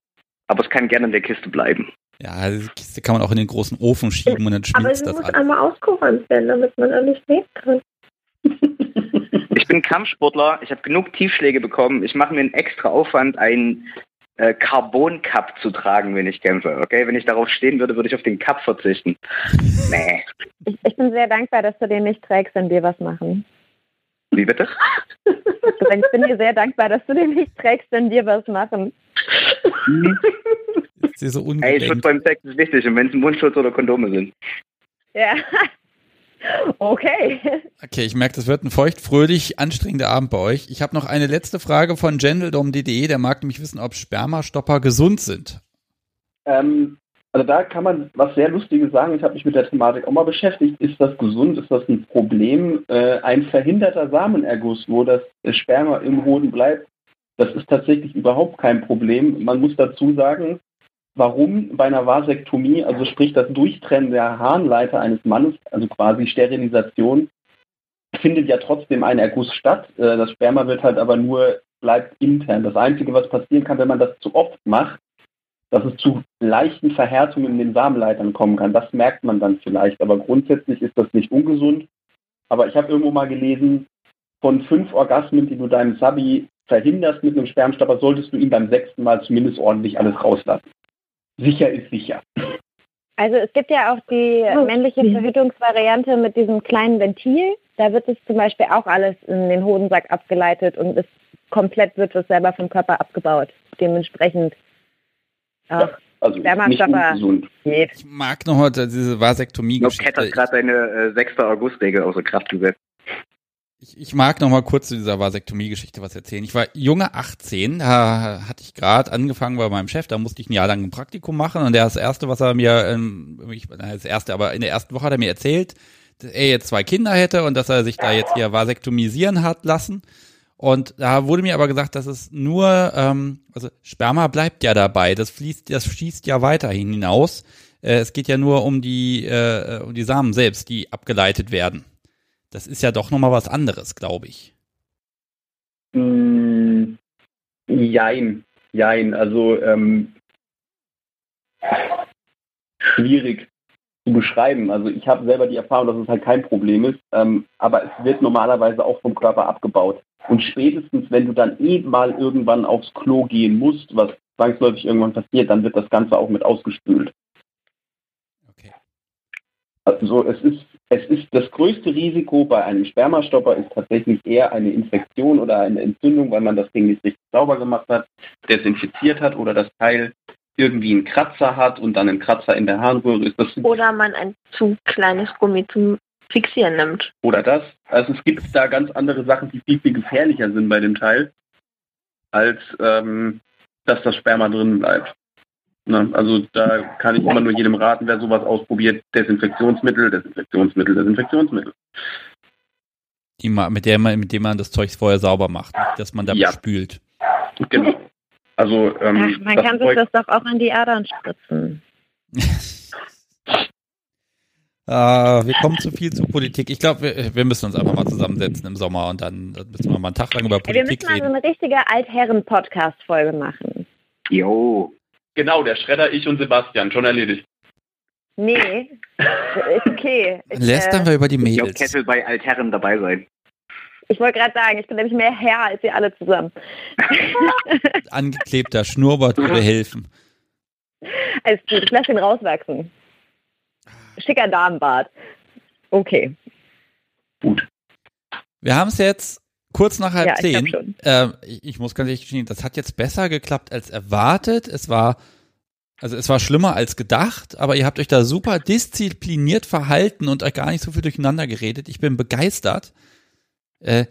aber es kann gerne in der Kiste bleiben. Ja, die Kiste kann man auch in den großen Ofen schieben und dann Aber schmilzt sie das muss alles. einmal ausgeräumt werden, damit man alles sehen kann. Ich bin Kampfsportler, ich habe genug Tiefschläge bekommen. Ich mache mir einen extra Aufwand, einen äh, Carbon Cup zu tragen, wenn ich kämpfe. Okay, wenn ich darauf stehen würde, würde ich auf den Cup verzichten. [laughs] Nee. Ich, ich bin sehr dankbar, dass du den nicht trägst, wenn wir was machen. Wie bitte? Ich bin dir sehr dankbar, dass du den nicht trägst, wenn wir was machen. Ist so Ey, Schutz beim Sex ist wichtig und wenn es Mundschutz oder Kondome sind. Ja. Okay. Okay, ich merke, das wird ein feucht-fröhlich anstrengender Abend bei euch. Ich habe noch eine letzte Frage von gendeldom.de. Der mag nämlich wissen, ob Spermastopper gesund sind. Ähm, also da kann man was sehr Lustiges sagen. Ich habe mich mit der Thematik auch mal beschäftigt. Ist das gesund? Ist das ein Problem? Äh, ein verhinderter Samenerguss, wo das Sperma im Hoden bleibt, das ist tatsächlich überhaupt kein Problem. Man muss dazu sagen, warum bei einer Vasektomie, also sprich das Durchtrennen der Harnleiter eines Mannes, also quasi Sterilisation, findet ja trotzdem ein Erguss statt. Äh, Das Sperma wird halt aber nur, bleibt intern. Das Einzige, was passieren kann, wenn man das zu oft macht, dass es zu leichten Verhärtungen in den Samenleitern kommen kann. Das merkt man dann vielleicht, aber grundsätzlich ist das nicht ungesund. Aber ich habe irgendwo mal gelesen, von fünf Orgasmen, die du deinem Sabi verhinderst mit einem Spermstopper, solltest du ihm beim sechsten Mal zumindest ordentlich alles rauslassen. Sicher ist sicher. Also es gibt ja auch die Oh, männliche. Verhütungsvariante mit diesem kleinen Ventil. Da wird es zum Beispiel auch alles in den Hodensack abgeleitet und es komplett wird es selber vom Körper abgebaut. Dementsprechend auch Also nicht geht. Ich mag noch heute diese Nope Cat hat Vasektomie-Geschichte. gerade seine äh, 6. August-Regel außer Kraft gesetzt. Ich, ich mag noch mal kurz zu dieser Vasektomie-Geschichte was erzählen. Ich war junge 18, da hatte ich gerade angefangen bei meinem Chef, da musste ich ein Jahr lang ein Praktikum machen und das erste, was er mir, ähm, ich, das erste, aber in der ersten Woche hat er mir erzählt, dass er jetzt zwei Kinder hätte und dass er sich da jetzt hier vasektomisieren hat lassen. Und da wurde mir aber gesagt, dass es nur, ähm, also Sperma bleibt ja dabei, das fließt, das schießt ja weiterhin hinaus. Äh, es geht ja nur um die, äh, um die Samen selbst, die abgeleitet werden. Das ist ja doch nochmal was anderes, glaube ich. Mm, jein, jein. Also ähm, schwierig zu beschreiben. Also ich habe selber die Erfahrung, dass es halt kein Problem ist, ähm, aber es wird normalerweise auch vom Körper abgebaut. Und spätestens, wenn du dann eben mal irgendwann aufs Klo gehen musst, was zwangsläufig irgendwann passiert, dann wird das Ganze auch mit ausgespült. Okay. Also es ist es ist das größte Risiko bei einem Spermastopper ist tatsächlich eher eine Infektion oder eine Entzündung, weil man das Ding nicht richtig sauber gemacht hat, desinfiziert hat oder das Teil irgendwie einen Kratzer hat und dann einen Kratzer in der Harnröhre ist. Das Oder man ein zu kleines Gummi zum Fixieren nimmt. oder das. Also es gibt da ganz andere Sachen, die viel, viel gefährlicher sind bei dem Teil, als ähm, dass das Sperma drin bleibt. Ne? Also da kann ich immer nur jedem raten, wer sowas ausprobiert, Desinfektionsmittel, Desinfektionsmittel, Desinfektionsmittel. Die mit, der man, mit dem man das Zeug vorher sauber macht, dass man damit Ja. spült. Genau. Also ähm, Ach, man das kann sich das doch auch in die Adern spritzen. [laughs] Ah, wir kommen zu viel zu Politik. Ich glaube, wir, wir müssen uns einfach mal zusammensetzen im Sommer und dann, müssen wir mal einen Tag lang über Ja, wir Politik müssen mal so reden. eine richtige Altherren-Podcast-Folge machen. Jo. Genau, der Schredder, ich und Sebastian, schon erledigt. Nee, [laughs] ist okay. Ich, Dann lästern äh, wir über die Ich Mädels. Kessel bei Altherren dabei sein. ich wollte gerade sagen, ich bin nämlich mehr Herr als ihr alle zusammen. [laughs] Angeklebter Schnurrbart würde helfen. Alles gut, ich lasse ihn rauswachsen. Schicker Damenbart. Okay. Gut. Wir haben es jetzt kurz nach halb Ja, zehn. Ähm, ich, ich muss ganz ehrlich gestehen, das hat jetzt besser geklappt als erwartet. Es war, also es war schlimmer als gedacht, aber ihr habt euch da super diszipliniert verhalten und euch gar nicht so viel durcheinander geredet. Ich bin begeistert. Äh,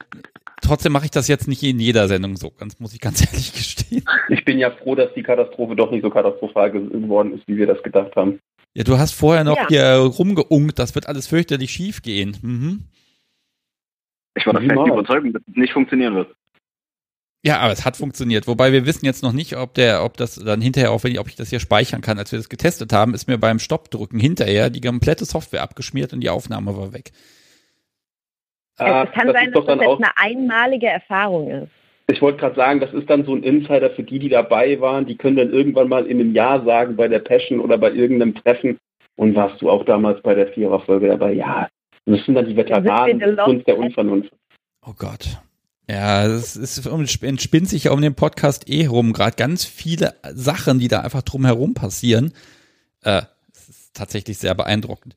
trotzdem mache ich das jetzt nicht in jeder Sendung so, ganz muss ich ganz [laughs] ehrlich gestehen. Ich bin ja froh, dass die Katastrophe doch nicht so katastrophal geworden ist, wie wir das gedacht haben. Ja, du hast vorher noch Ja. hier rumgeunkt, das wird alles fürchterlich schief gehen. Mhm. Ich war der festen Niemals. Überzeugung, dass es nicht funktionieren wird. Ja, aber es hat funktioniert. Wobei wir wissen jetzt noch nicht, ob der, ob das dann hinterher auch, wenn ich, ob ich das hier speichern kann. Als wir das getestet haben, ist mir beim Stoppdrücken hinterher die komplette Software abgeschmiert und die Aufnahme war weg. Ah, es kann das sein, dass das auch, jetzt eine einmalige Erfahrung ist. ich wollte gerade sagen, das ist dann so ein Insider für die, die dabei waren. Die können dann irgendwann mal in einem Jahr sagen, bei der Passion oder bei irgendeinem Treffen, und warst du auch damals bei der Viererfolge dabei? Ja, das sind dann die Veteranen Kunst der. Unvernunft. Oh Gott. Ja, es ist, entspinnt sich ja um den Podcast eh rum. Gerade ganz viele Sachen, die da einfach drumherum passieren. Äh, es ist tatsächlich sehr beeindruckend.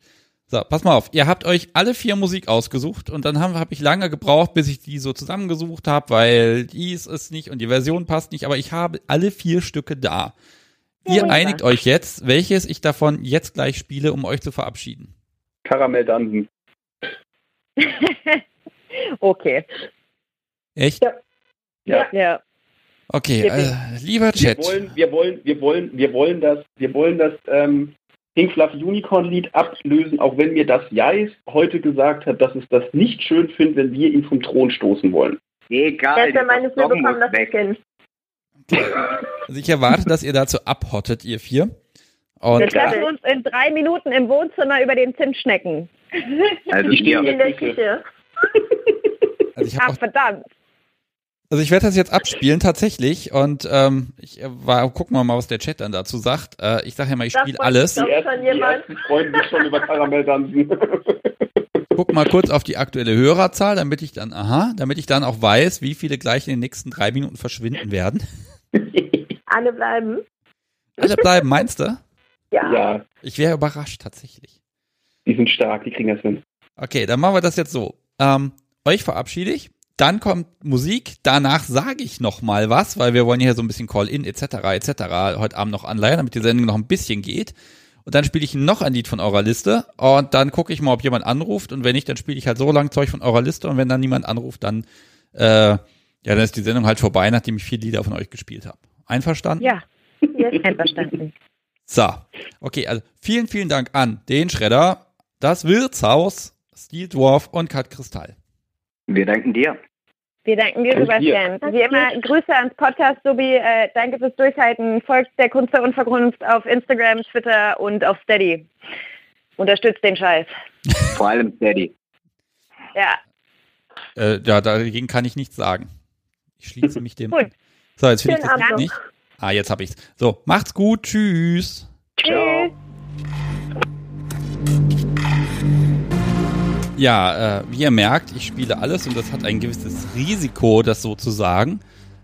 So, pass mal auf. Ihr habt euch alle vier Musik ausgesucht und dann habe hab ich lange gebraucht, bis ich die so zusammengesucht habe, weil dies ist nicht und die Version passt nicht, aber ich habe alle vier Stücke da. Ihr Ja. einigt euch jetzt, welches ich davon jetzt gleich spiele, um euch zu verabschieden. Karamell Dansen. [laughs] okay. Echt? Ja. Ja. Okay, Yippie. äh, lieber Wir Chat. wollen, wir wollen, wir wollen, wir wollen das, wir wollen das ähm, Pink Fluffy Unicorn Lied ablösen, auch wenn mir das Jais heute gesagt hat, dass es das nicht schön findet, wenn wir ihn vom Thron stoßen wollen. Egal. Dieser meine bekommen das weg. Also ich erwarte, dass ihr dazu abhottet, ihr vier. Und Wir treffen uns in drei Minuten im Wohnzimmer über den Zimtschnecken. Also Ich stehe in der Küche. Also ich Ach, auch verdammt. Also ich werde das jetzt abspielen tatsächlich und ähm, ich äh, war, gucken wir mal, was der Chat dann dazu sagt. Äh, ich sage ja mal, ich spiele alles. ich Die ersten, die freuen sich schon über Karamell Dansen. Guck mal kurz auf die aktuelle Hörerzahl, damit ich dann, aha, damit ich dann auch weiß, wie viele gleich in den nächsten drei Minuten verschwinden werden. Alle bleiben. Alle bleiben, meinst du? Ja. ja, Ich wäre überrascht tatsächlich. die sind stark, die kriegen das hin. Okay, dann machen wir das jetzt so. Ähm, euch verabschiede ich. Dann kommt Musik. Danach sage ich noch mal was, weil wir wollen hier so ein bisschen Call-in etc. etc. heute Abend noch anleihen, damit die Sendung noch ein bisschen geht. und dann spiele ich noch ein Lied von eurer Liste und dann gucke ich mal, ob jemand anruft und wenn nicht, dann spiele ich halt so lang Zeug von eurer Liste und wenn dann niemand anruft, dann äh, ja, dann ist die Sendung halt vorbei, nachdem ich vier Lieder von euch gespielt habe. Einverstanden? Ja, [laughs] ist einverstanden. So, okay, also vielen, vielen Dank an den Schredder, das Wirtshaus, Steel Dwarf und Kat Kristall. Wir danken dir. Wir danken dir. Sebastian. Wie immer, Grüße ans Podcast, Sobi. Äh, danke fürs Durchhalten. Folgt der Kunst der Unverkunft auf Instagram, Twitter und auf Steady. Unterstützt den Scheiß. [laughs] Vor allem Daddy. Ja, Äh, ja, dagegen kann ich nichts sagen. Ich schließe mich dem. Gut. So, jetzt finde ich das Abend nicht. Ah, jetzt habe ich's. So, macht's gut. Tschüss. tschüss. Ja, äh, wie ihr merkt, ich spiele alles und das hat ein gewisses Risiko, das so zu sagen.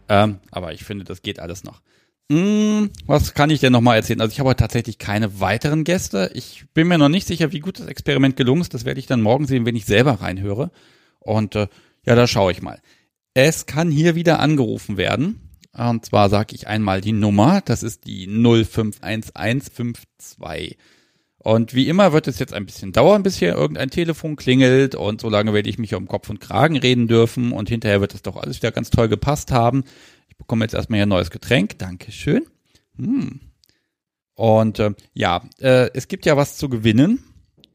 Ähm, aber ich finde, das geht alles noch. Hm, was kann ich denn noch mal erzählen? Also ich habe tatsächlich keine weiteren Gäste. Ich bin mir noch nicht sicher, wie gut das Experiment gelungen ist. Das werde ich dann morgen sehen, wenn ich selber reinhöre. Und äh, ja, da schaue ich mal. Es kann hier wieder angerufen werden. Und zwar sage ich einmal die Nummer. Das ist die 051152. Und wie immer wird es jetzt ein bisschen dauern, bis hier irgendein Telefon klingelt und solange werde ich mich um Kopf und Kragen reden dürfen und hinterher wird es doch alles wieder ganz toll gepasst haben. Ich bekomme jetzt erstmal hier ein neues Getränk. Dankeschön. Hm. Und äh, ja, äh, es gibt ja was zu gewinnen.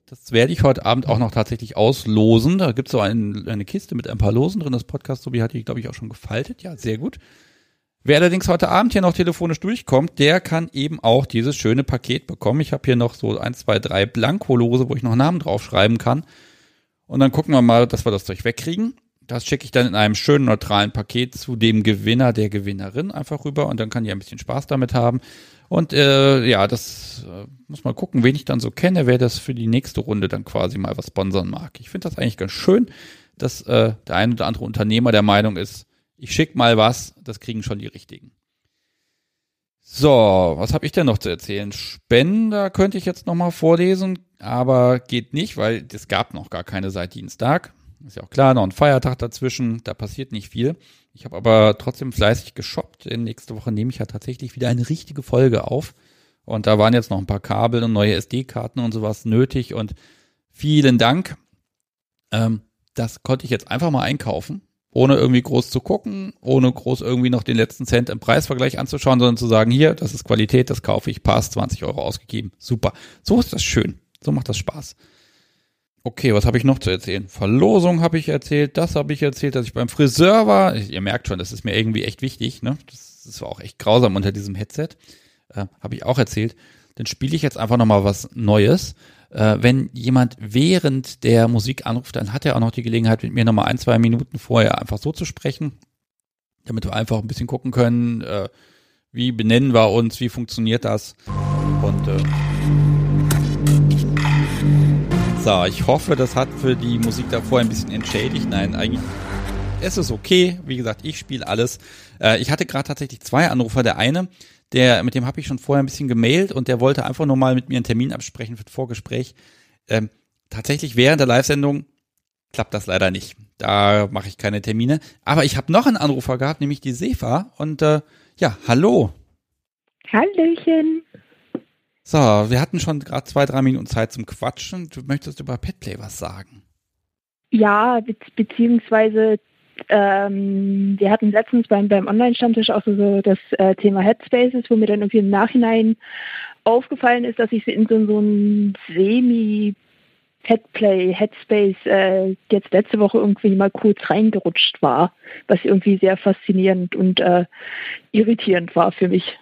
Das werde ich heute Abend auch noch tatsächlich auslosen. Da gibt es so ein, eine Kiste mit ein paar Losen drin. Das Podcast, so wie hatte ich, glaube ich, auch schon gefaltet. Ja, sehr gut. Wer allerdings heute Abend hier noch telefonisch durchkommt, der kann eben auch dieses schöne Paket bekommen. Ich habe hier noch so ein, zwei, drei Blankolose, wo ich noch Namen draufschreiben kann. Und dann gucken wir mal, dass wir das Zeug wegkriegen. Das schicke ich dann in einem schönen neutralen Paket zu dem Gewinner, der Gewinnerin einfach rüber und dann kann die ein bisschen Spaß damit haben. Und äh, ja, das äh, muss mal gucken, wen ich dann so kenne, wer das für die nächste Runde dann quasi mal was sponsern mag. Ich finde das eigentlich ganz schön, dass äh, der ein oder andere Unternehmer der Meinung ist, ich schick mal was, das kriegen schon die richtigen. So, was habe ich denn noch zu erzählen? Spender könnte ich jetzt noch mal vorlesen, aber geht nicht, weil es gab noch gar keine seit Dienstag. Ist ja auch klar, noch ein Feiertag dazwischen, da passiert nicht viel. Ich habe aber trotzdem fleißig geshoppt, denn nächste Woche nehme ich ja tatsächlich wieder eine richtige Folge auf. Und da waren jetzt noch ein paar Kabel und neue SD-Karten und sowas nötig und vielen Dank. Ähm, das konnte ich jetzt einfach mal einkaufen ohne irgendwie groß zu gucken, ohne groß irgendwie noch den letzten Cent im Preisvergleich anzuschauen, sondern zu sagen, hier, das ist Qualität, das kaufe ich, passt, 20 Euro ausgegeben. Super. So ist das schön. So macht das Spaß. Okay, was habe ich noch zu erzählen? Verlosung habe ich erzählt, das habe ich erzählt, dass ich beim Friseur war. Ihr merkt schon, das ist mir irgendwie echt wichtig. Ne? Das, das war auch echt grausam unter diesem Headset. Äh, habe ich auch erzählt. Dann spiele ich jetzt einfach nochmal was Neues wenn jemand während der Musik anruft, dann hat er auch noch die Gelegenheit, mit mir nochmal ein, zwei Minuten vorher einfach so zu sprechen, damit wir einfach ein bisschen gucken können, äh, wie benennen wir uns, wie funktioniert das. Und äh, so, ich hoffe, das hat für die Musik davor ein bisschen entschädigt. Nein, eigentlich es ist okay. Wie gesagt, ich spiele alles. Äh, ich hatte gerade tatsächlich zwei Anrufer. Der eine, der, mit dem habe ich schon vorher ein bisschen gemailt und der wollte einfach nur mal mit mir einen Termin absprechen für das Vorgespräch. Ähm, tatsächlich während der Live-Sendung klappt das leider nicht. Da mache ich keine Termine. Aber ich habe noch einen Anrufer gehabt, nämlich die Sefa. Und äh, ja, hallo. Hallöchen. So, wir hatten schon gerade zwei, drei Minuten Zeit zum Quatschen. Du möchtest über Petplay was sagen. Ja, be beziehungsweise ähm, wir hatten letztens beim, beim Online-Stammtisch auch so, so das äh, Thema Headspaces, wo mir dann irgendwie im Nachhinein aufgefallen ist, dass ich in so, so ein Semi- Headplay, Headspace äh, jetzt letzte Woche irgendwie mal kurz reingerutscht war, was irgendwie sehr faszinierend und äh, irritierend war für mich.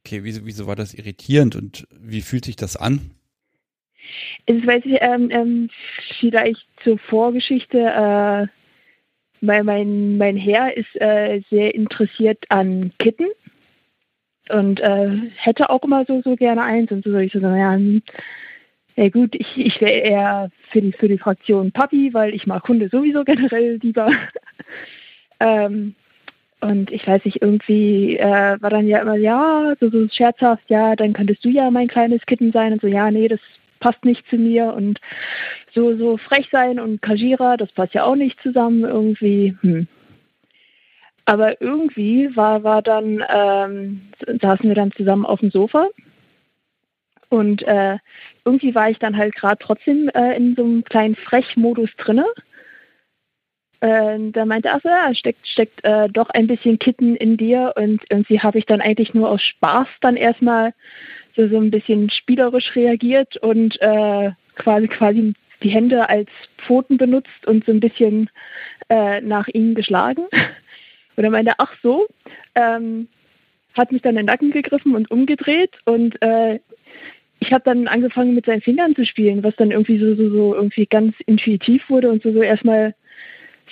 Okay, wieso, wieso war das irritierend und wie fühlt sich das an? Es weiß ich, ähm, ähm, vielleicht zur Vorgeschichte, äh, mein, mein, mein Herr ist äh, sehr interessiert an Kitten und äh, hätte auch immer so, so gerne eins und so soll ich so sagen, ja, hm, ja gut, ich, ich wäre eher für die, für die Fraktion Papi, weil ich mag Hunde sowieso [laughs] generell lieber. [laughs] ähm, und ich weiß nicht, irgendwie äh, war dann ja immer, ja, so, so scherzhaft, ja, dann könntest du ja mein kleines Kitten sein und so, ja, nee, das passt nicht zu mir und so, so frech sein und Kajira, das passt ja auch nicht zusammen irgendwie. Hm. Aber irgendwie war, war dann, ähm, saßen wir dann zusammen auf dem Sofa Und äh, irgendwie war ich dann halt gerade trotzdem äh, in so einem kleinen Frechmodus drinne. Äh, da meinte er, so, ja, steckt, steckt äh, doch ein bisschen Kitten in dir und irgendwie habe ich dann eigentlich nur aus Spaß dann erstmal so, so ein bisschen spielerisch reagiert und äh, quasi quasi die Hände als Pfoten benutzt und so ein bisschen äh, nach ihnen geschlagen. [laughs] Und er meinte, ach so, ähm, hat mich dann in den Nacken gegriffen und umgedreht und äh, ich habe dann angefangen mit seinen Fingern zu spielen, was dann irgendwie so, so, so irgendwie ganz intuitiv wurde und so, so erstmal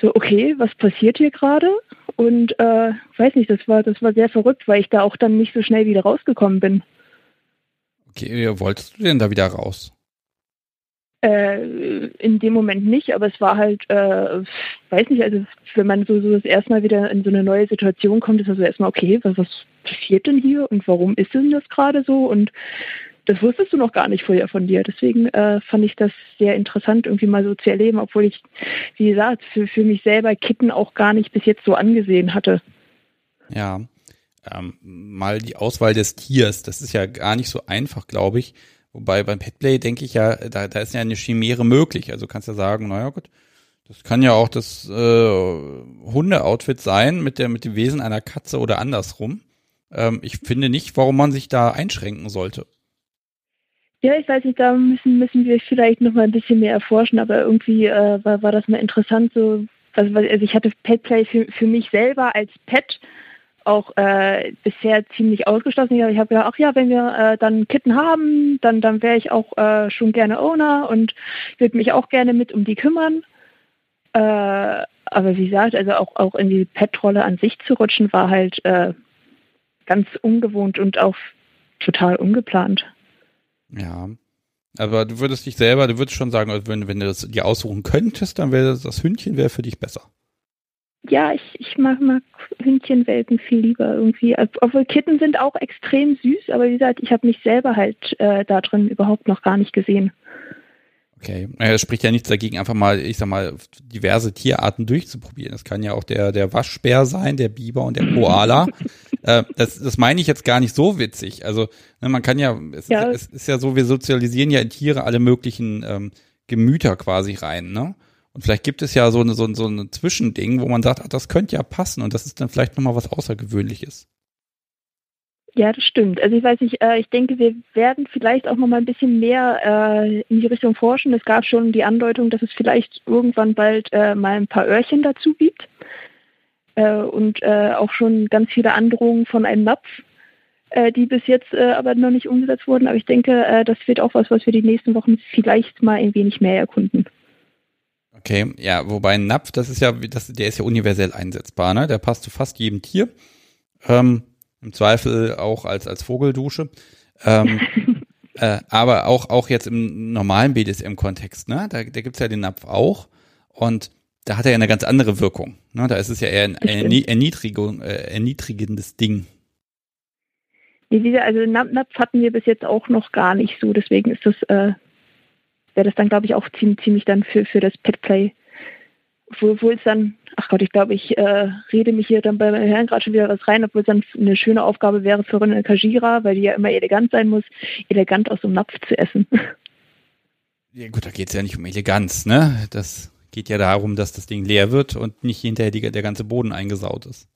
so, okay, was passiert hier gerade? Und äh, weiß nicht, das war, das war sehr verrückt, weil ich da auch dann nicht so schnell wieder rausgekommen bin. Okay, wolltest du denn da wieder raus? Äh, in dem Moment nicht, aber es war halt, äh, weiß nicht, also wenn man so, so das erste Mal wieder in so eine neue Situation kommt, ist also erstmal, okay, was, was passiert denn hier und warum ist denn das gerade so? Und das wusstest du noch gar nicht vorher von dir. Deswegen äh, fand ich das sehr interessant, irgendwie mal so zu erleben, obwohl ich, wie gesagt, für, für mich selber Kitten auch gar nicht bis jetzt so angesehen hatte. Ja, ähm, mal die Auswahl des Tiers, das ist ja gar nicht so einfach, glaube ich. Wobei beim Petplay denke ich ja, da, da ist ja eine Chimäre möglich. Also kannst du ja sagen, naja gut, das kann ja auch das äh, Hunde-Outfit sein mit, der, mit dem Wesen einer Katze oder andersrum. Ähm, ich finde nicht, warum man sich da einschränken sollte. Ja, ich weiß nicht, da müssen, müssen wir vielleicht noch mal ein bisschen mehr erforschen, aber irgendwie äh, war, war das mal interessant, so, also, also ich hatte Petplay für, für mich selber als Pet auch äh, bisher ziemlich ausgeschlossen. Ich habe ja, ach ja, wenn wir äh, dann Kitten haben, dann, dann wäre ich auch äh, schon gerne Owner und würde mich auch gerne mit um die kümmern. Äh, aber wie gesagt, also auch, auch in die Pet-Rolle an sich zu rutschen, war halt äh, ganz ungewohnt und auch total ungeplant. Ja. Aber du würdest dich selber, du würdest schon sagen, wenn, wenn du das dir aussuchen könntest, dann wäre das, das Hündchen wäre für dich besser. Ja, ich, ich mag, mag Hündchenwelpen viel lieber irgendwie. Obwohl Kitten sind auch extrem süß, aber wie gesagt, ich habe mich selber halt äh, da drin überhaupt noch gar nicht gesehen. Okay, es spricht ja nichts dagegen, einfach mal, ich sag mal, diverse Tierarten durchzuprobieren. Das kann ja auch der, der Waschbär sein, der Biber und der Koala. äh, das, das meine ich jetzt gar nicht so witzig. Also ne, man kann ja es, ja, es ist ja so, wir sozialisieren ja in Tiere alle möglichen ähm, Gemüter quasi rein, ne? Und vielleicht gibt es ja so eine, so, so ein Zwischending, wo man sagt, ach, das könnte ja passen und das ist dann vielleicht nochmal was Außergewöhnliches. Ja, das stimmt. Also ich weiß nicht, äh, ich denke, wir werden vielleicht auch noch mal ein bisschen mehr äh, in die Richtung forschen. Es gab schon die Andeutung, dass es vielleicht irgendwann bald äh, mal ein paar Öhrchen dazu gibt. Äh, und äh, auch schon ganz viele Androhungen von einem Napf, äh, die bis jetzt aber noch nicht umgesetzt wurden. Aber ich denke, das wird auch was, was wir die nächsten Wochen vielleicht mal ein wenig mehr erkunden. Okay, ja, wobei ein Napf, das ist ja, das, der ist ja universell einsetzbar, ne? Der passt zu fast jedem Tier. Ähm, im Zweifel auch als, als Vogeldusche. Ähm, [laughs] äh, aber auch, auch jetzt im normalen BDSM-Kontext, ne? Da, da gibt's ja den Napf auch. Und da hat er ja eine ganz andere Wirkung. Ne? Da ist es ja eher ein Erniedrigung, äh, erniedrigendes Ding. Also Napf hatten wir bis jetzt auch noch gar nicht so, deswegen ist das, äh, wäre das dann, glaube ich, auch ziemlich, ziemlich dann für, für das Petplay obwohl es dann, ach Gott, ich glaube, ich äh, rede mich hier dann bei meinen Herren gerade schon wieder was rein, obwohl es dann eine schöne Aufgabe wäre für eine Kajira, weil die ja immer elegant sein muss, elegant aus dem Napf zu essen. [laughs] Ja gut, da geht es ja nicht um Eleganz, ne? Das geht ja darum, dass das Ding leer wird und nicht hinterher die, der ganze Boden eingesaut ist.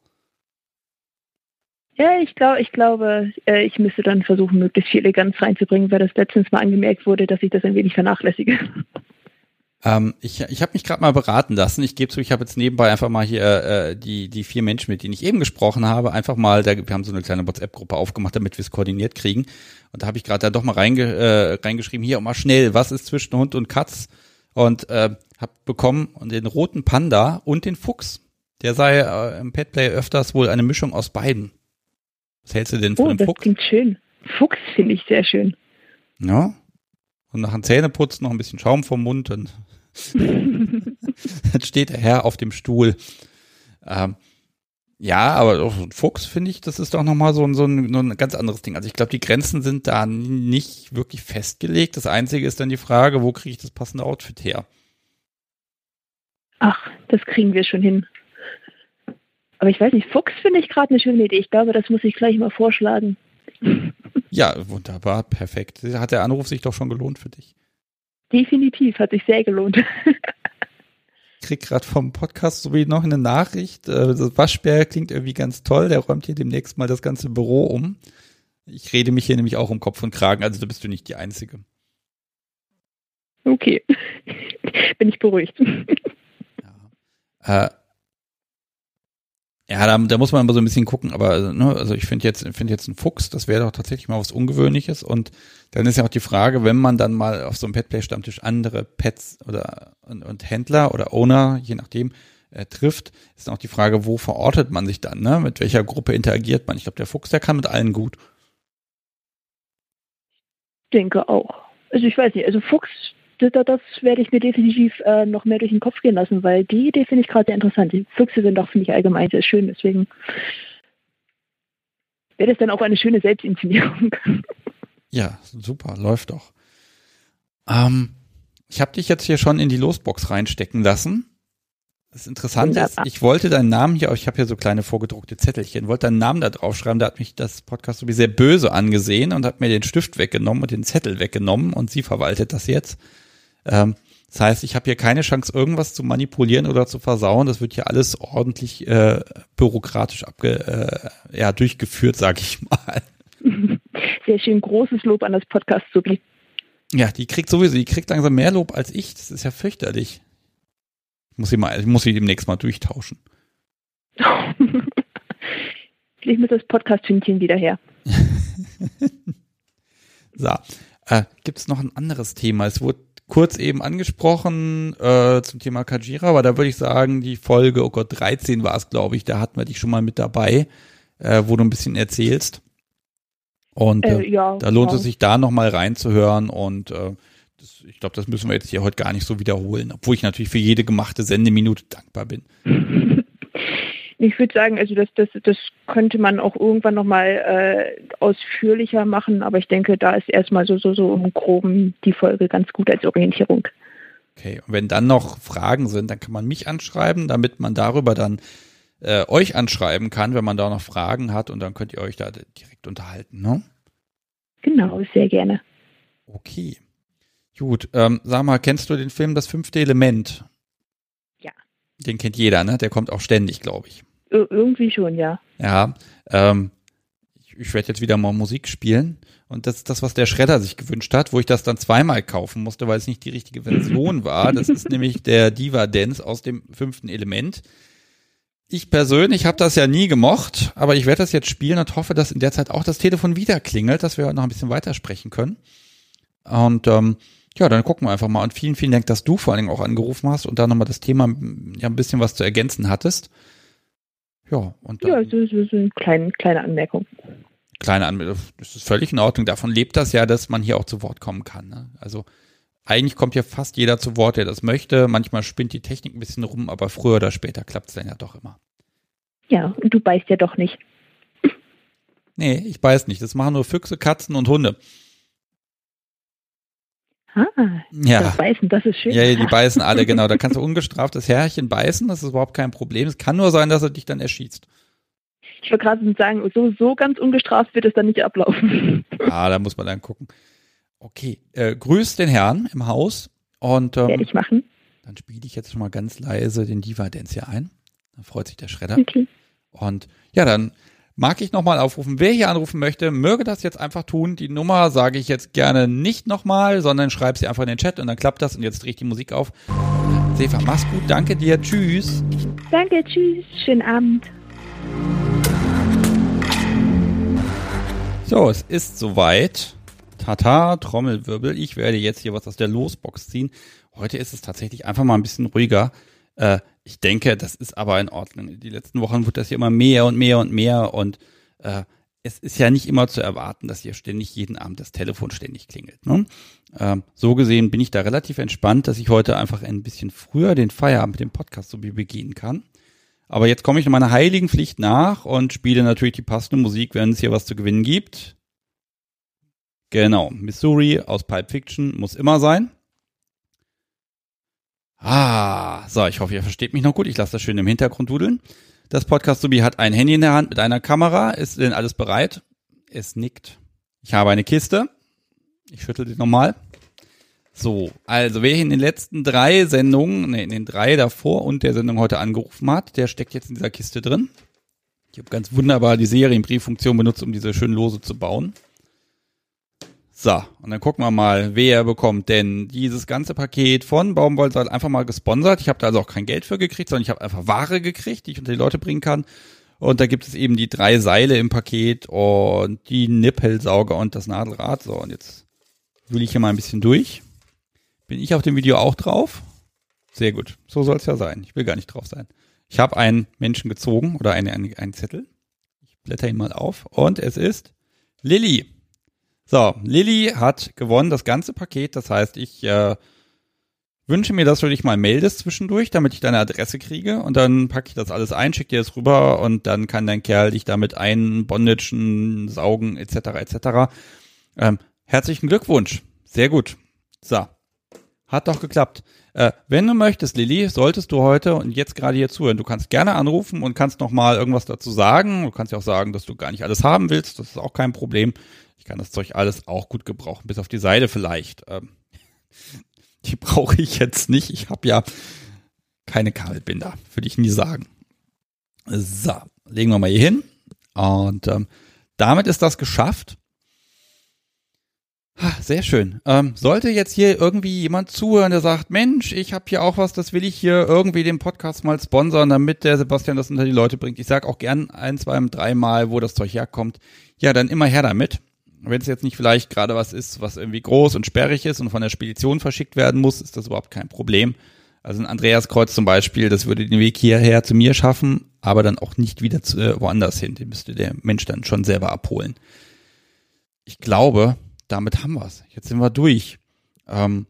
Ja, ich glaube, ich glaube, äh, ich müsste dann versuchen, möglichst viel Eleganz reinzubringen, weil das letztens mal angemerkt wurde, dass ich das ein wenig vernachlässige. Ähm, ich ich habe mich gerade mal beraten lassen. Ich gebe zu, ich habe jetzt nebenbei einfach mal hier äh, die, die vier Menschen, mit denen ich eben gesprochen habe, einfach mal, da, wir haben so eine kleine WhatsApp-Gruppe aufgemacht, damit wir es koordiniert kriegen. Und da habe ich gerade da doch mal reinge, äh, reingeschrieben, hier mal schnell, was ist zwischen Hund und Katz? Und äh, habe bekommen den roten Panda und den Fuchs. Der sei äh, im Petplay öfters wohl eine Mischung aus beiden. Was hältst du denn von oh, dem das Fuchs? Klingt schön. Fuchs finde ich sehr schön. Ja. Und nach dem Zähneputzen noch ein bisschen Schaum vom Mund und [laughs] dann steht der Herr auf dem Stuhl. Ähm, ja, aber ein Fuchs finde ich, das ist doch nochmal so, so, ein, so ein ganz anderes Ding. Also ich glaube, die Grenzen sind da nicht wirklich festgelegt. Das Einzige ist dann die Frage, wo kriege ich das passende Outfit her? Ach, das kriegen wir schon hin. Aber ich weiß nicht, Fuchs finde ich gerade eine schöne Idee. Ich glaube, das muss ich gleich mal vorschlagen. Ja, wunderbar, perfekt. Hat der Anruf sich doch schon gelohnt für dich? Definitiv, hat sich sehr gelohnt. Ich krieg gerade vom Podcast sowie noch eine Nachricht. Äh, das Waschbär klingt irgendwie ganz toll. Der räumt hier demnächst mal das ganze Büro um. Ich rede mich hier nämlich auch um Kopf und Kragen, also da bist du nicht die Einzige. Okay. [laughs] Bin ich beruhigt. Ja. Äh, ja, da, da muss man immer so ein bisschen gucken, aber ne, also ich finde jetzt, finde jetzt ein Fuchs, das wäre doch tatsächlich mal was Ungewöhnliches. Und dann ist ja auch die Frage, wenn man dann mal auf so einem Petplay-Stammtisch andere Pets oder und, und, Händler oder Owner, je nachdem, äh, trifft, ist dann auch die Frage, wo verortet man sich dann, ne? Mit welcher Gruppe interagiert man? Ich glaube, der Fuchs, der kann mit allen gut. Denke auch. Also ich weiß nicht, also Fuchs das, das werde ich mir definitiv äh, noch mehr durch den Kopf gehen lassen, weil die Idee finde ich gerade sehr interessant. Die Füchse sind doch, finde ich, allgemein sehr schön, deswegen wäre das dann auch eine schöne Selbstinszenierung. [laughs] Ja, super, läuft doch. Ähm, ich habe dich jetzt hier schon in die Losbox reinstecken lassen. Das Interessante ist, ich wollte deinen Namen hier, ich habe hier so kleine vorgedruckte Zettelchen, wollte deinen Namen da drauf schreiben, da hat mich das Podcast so wie sehr böse angesehen und hat mir den Stift weggenommen und den Zettel weggenommen und sie verwaltet das jetzt. Ähm, das heißt, ich habe hier keine Chance, irgendwas zu manipulieren oder zu versauen. Das wird hier alles ordentlich äh, bürokratisch abge, äh, ja, durchgeführt, sage ich mal. [laughs] Sehr schön großes Lob an das Podcast Subi. Ja, die kriegt sowieso, die kriegt langsam mehr Lob als ich. Das ist ja fürchterlich. Ich muss sie mal, ich muss sie demnächst mal durchtauschen. [laughs] ich muss das Podcast-Hündchen wieder her. [laughs] so. Äh, Gibt es noch ein anderes Thema? Es wurde kurz eben angesprochen äh, zum Thema Kajira, aber da würde ich sagen, die Folge, oh Gott, 13 war es, glaube ich, da hatten wir dich schon mal mit dabei, äh, wo du ein bisschen erzählst. Und äh, äh ja, da lohnt ja. es sich da nochmal reinzuhören und äh, das, ich glaube, das müssen wir jetzt hier heute gar nicht so wiederholen, obwohl ich natürlich für jede gemachte Sendeminute dankbar bin. [laughs] Ich würde sagen, also das, das, das könnte man auch irgendwann nochmal äh, ausführlicher machen, aber ich denke, da ist erstmal so, so, so im Groben die Folge ganz gut als Orientierung. Okay, und wenn dann noch Fragen sind, dann kann man mich anschreiben, damit man darüber dann äh, euch anschreiben kann, wenn man da noch Fragen hat und dann könnt ihr euch da direkt unterhalten, ne? Genau, sehr gerne. Okay. Gut, ähm, sag mal, kennst du den Film Das fünfte Element? Ja. Den kennt jeder, ne? Der kommt auch ständig, glaube ich. Irgendwie schon, ja. Ja, ähm, ich, ich werde jetzt wieder mal Musik spielen. Und das ist das, was der Schredder sich gewünscht hat, wo ich das dann zweimal kaufen musste, weil es nicht die richtige Version [laughs] war. Das ist nämlich der Diva Dance aus dem fünften Element. Ich persönlich habe das ja nie gemocht, aber ich werde das jetzt spielen und hoffe, dass in der Zeit auch das Telefon wieder klingelt, dass wir noch ein bisschen weitersprechen können. Und ähm, ja, dann gucken wir einfach mal. Und vielen, vielen Dank, dass du vor allen Dingen auch angerufen hast und da nochmal das Thema ja ein bisschen was zu ergänzen hattest. Ja, und dann, ja, das ist eine kleine, kleine Anmerkung. Kleine Anmerkung, das ist völlig in Ordnung. Davon lebt das ja, dass man hier auch zu Wort kommen kann. Ne? Also eigentlich kommt ja fast jeder zu Wort, der das möchte. Manchmal spinnt die Technik ein bisschen rum, aber früher oder später klappt es dann ja doch immer. Ja, und du beißt ja doch nicht. Nee, ich beiß nicht. Das machen nur Füchse, Katzen und Hunde. Ah, ja. das Beißen, das ist schön. Ja, die beißen alle, genau. Da kannst du ungestraft das Herrchen beißen, das ist überhaupt kein Problem. Es kann nur sein, dass er dich dann erschießt. Ich wollte gerade sagen, so, so ganz ungestraft wird es dann nicht ablaufen. Ah, da muss man dann gucken. Okay, äh, grüß den Herrn im Haus und ähm, werde ich machen. Dann spiele ich jetzt schon mal ganz leise den Diva Dance hier ein. Dann freut sich der Schredder. Okay. Und ja, dann mag ich nochmal aufrufen. Wer hier anrufen möchte, möge das jetzt einfach tun. Die Nummer sage ich jetzt gerne nicht nochmal, sondern schreib sie einfach in den Chat und dann klappt das und jetzt drehe ich die Musik auf. Sefa, mach's gut. Danke dir. Tschüss. Danke, tschüss. Schönen Abend. So, es ist soweit. Tata, Trommelwirbel. Ich werde jetzt hier was aus der Losbox ziehen. Heute ist es tatsächlich einfach mal ein bisschen ruhiger. Äh, ich denke, das ist aber in Ordnung. Die letzten Wochen wird das ja immer mehr und mehr und mehr und äh, es ist ja nicht immer zu erwarten, dass hier ständig jeden Abend das Telefon ständig klingelt. Ne? Ähm, so gesehen bin ich da relativ entspannt, dass ich heute einfach ein bisschen früher den Feierabend mit dem Podcast so wie begehen kann. Aber jetzt komme ich meiner heiligen Pflicht nach und spiele natürlich die passende Musik, wenn es hier was zu gewinnen gibt. Genau, Missouri aus Pipe Fiction muss immer sein. Ah, so, ich hoffe, ihr versteht mich noch gut. Ich lasse das schön im Hintergrund dudeln. Das Podcast Subi hat ein Handy in der Hand mit einer Kamera. Ist denn alles bereit? Es nickt. Ich habe eine Kiste. Ich schüttel die nochmal. So, also wer in den letzten drei Sendungen, nee, in den drei davor und der Sendung heute angerufen hat, der steckt jetzt in dieser Kiste drin. Ich habe ganz wunderbar die Serienbrieffunktion benutzt, um diese schönen Lose zu bauen. So, und dann gucken wir mal, wer bekommt denn dieses ganze Paket von Baumwollsaal einfach mal gesponsert. Ich habe da also auch kein Geld für gekriegt, sondern ich habe einfach Ware gekriegt, die ich unter die Leute bringen kann. Und da gibt es eben die drei Seile im Paket und die Nippelsauger und das Nadelrad. So, und jetzt will ich hier mal ein bisschen durch. Bin ich auf dem Video auch drauf? Sehr gut. So soll es ja sein. Ich will gar nicht drauf sein. Ich habe einen Menschen gezogen oder eine, eine, einen Zettel. Ich blätter ihn mal auf. Und es ist Lilly. So, Lilly hat gewonnen das ganze Paket. Das heißt, ich äh, wünsche mir, dass du dich mal meldest zwischendurch, damit ich deine Adresse kriege. Und dann packe ich das alles ein, schicke dir das rüber und dann kann dein Kerl dich damit einbondagen, saugen etc. etc. Ähm, herzlichen Glückwunsch. Sehr gut. So. Hat doch geklappt. Äh, wenn du möchtest, Lilly, solltest du heute und jetzt gerade hier zuhören. Du kannst gerne anrufen und kannst noch mal irgendwas dazu sagen. Du kannst ja auch sagen, dass du gar nicht alles haben willst. Das ist auch kein Problem. Ich kann das Zeug alles auch gut gebrauchen, bis auf die Seide vielleicht. Ähm, [laughs] die brauche ich jetzt nicht. Ich habe ja keine Kabelbinder, würde ich nie sagen. So, legen wir mal hier hin. Und ähm, damit ist das geschafft. Sehr schön. Ähm, sollte jetzt hier irgendwie jemand zuhören, der sagt, Mensch, ich habe hier auch was, das will ich hier irgendwie den Podcast mal sponsern, damit der Sebastian das unter die Leute bringt. Ich sag auch gern ein, zwei, dreimal, wo das Zeug herkommt. Ja, dann immer her damit wenn es jetzt nicht vielleicht gerade was ist, was irgendwie groß und sperrig ist und von der Spedition verschickt werden muss, ist das überhaupt kein Problem. Also ein Andreaskreuz zum Beispiel, das würde den Weg hierher zu mir schaffen, aber dann auch nicht wieder zu, äh, woanders hin. Den müsste der Mensch dann schon selber abholen. Ich glaube, damit haben wir's. Jetzt sind wir durch. Ähm,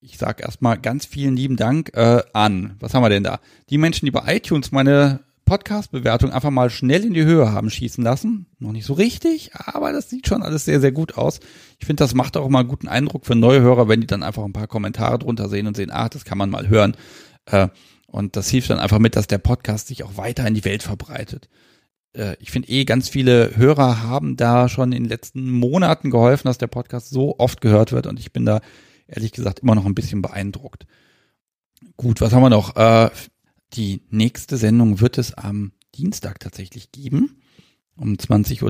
ich sage erstmal ganz vielen lieben Dank äh, an, was haben wir denn da? Die Menschen, die bei iTunes meine Podcast-Bewertung einfach mal schnell in die Höhe haben schießen lassen. Noch nicht so richtig, aber das sieht schon alles sehr, sehr gut aus. Ich finde, das macht auch mal einen guten Eindruck für neue Hörer, wenn die dann einfach ein paar Kommentare drunter sehen und sehen, ah, das kann man mal hören. Äh, und das hilft dann einfach mit, dass der Podcast sich auch weiter in die Welt verbreitet. Äh, ich finde eh, ganz viele Hörer haben da schon in den letzten Monaten geholfen, dass der Podcast so oft gehört wird und ich bin da ehrlich gesagt immer noch ein bisschen beeindruckt. Gut, was haben wir noch? Äh, die nächste Sendung wird es am Dienstag tatsächlich geben, um 20.30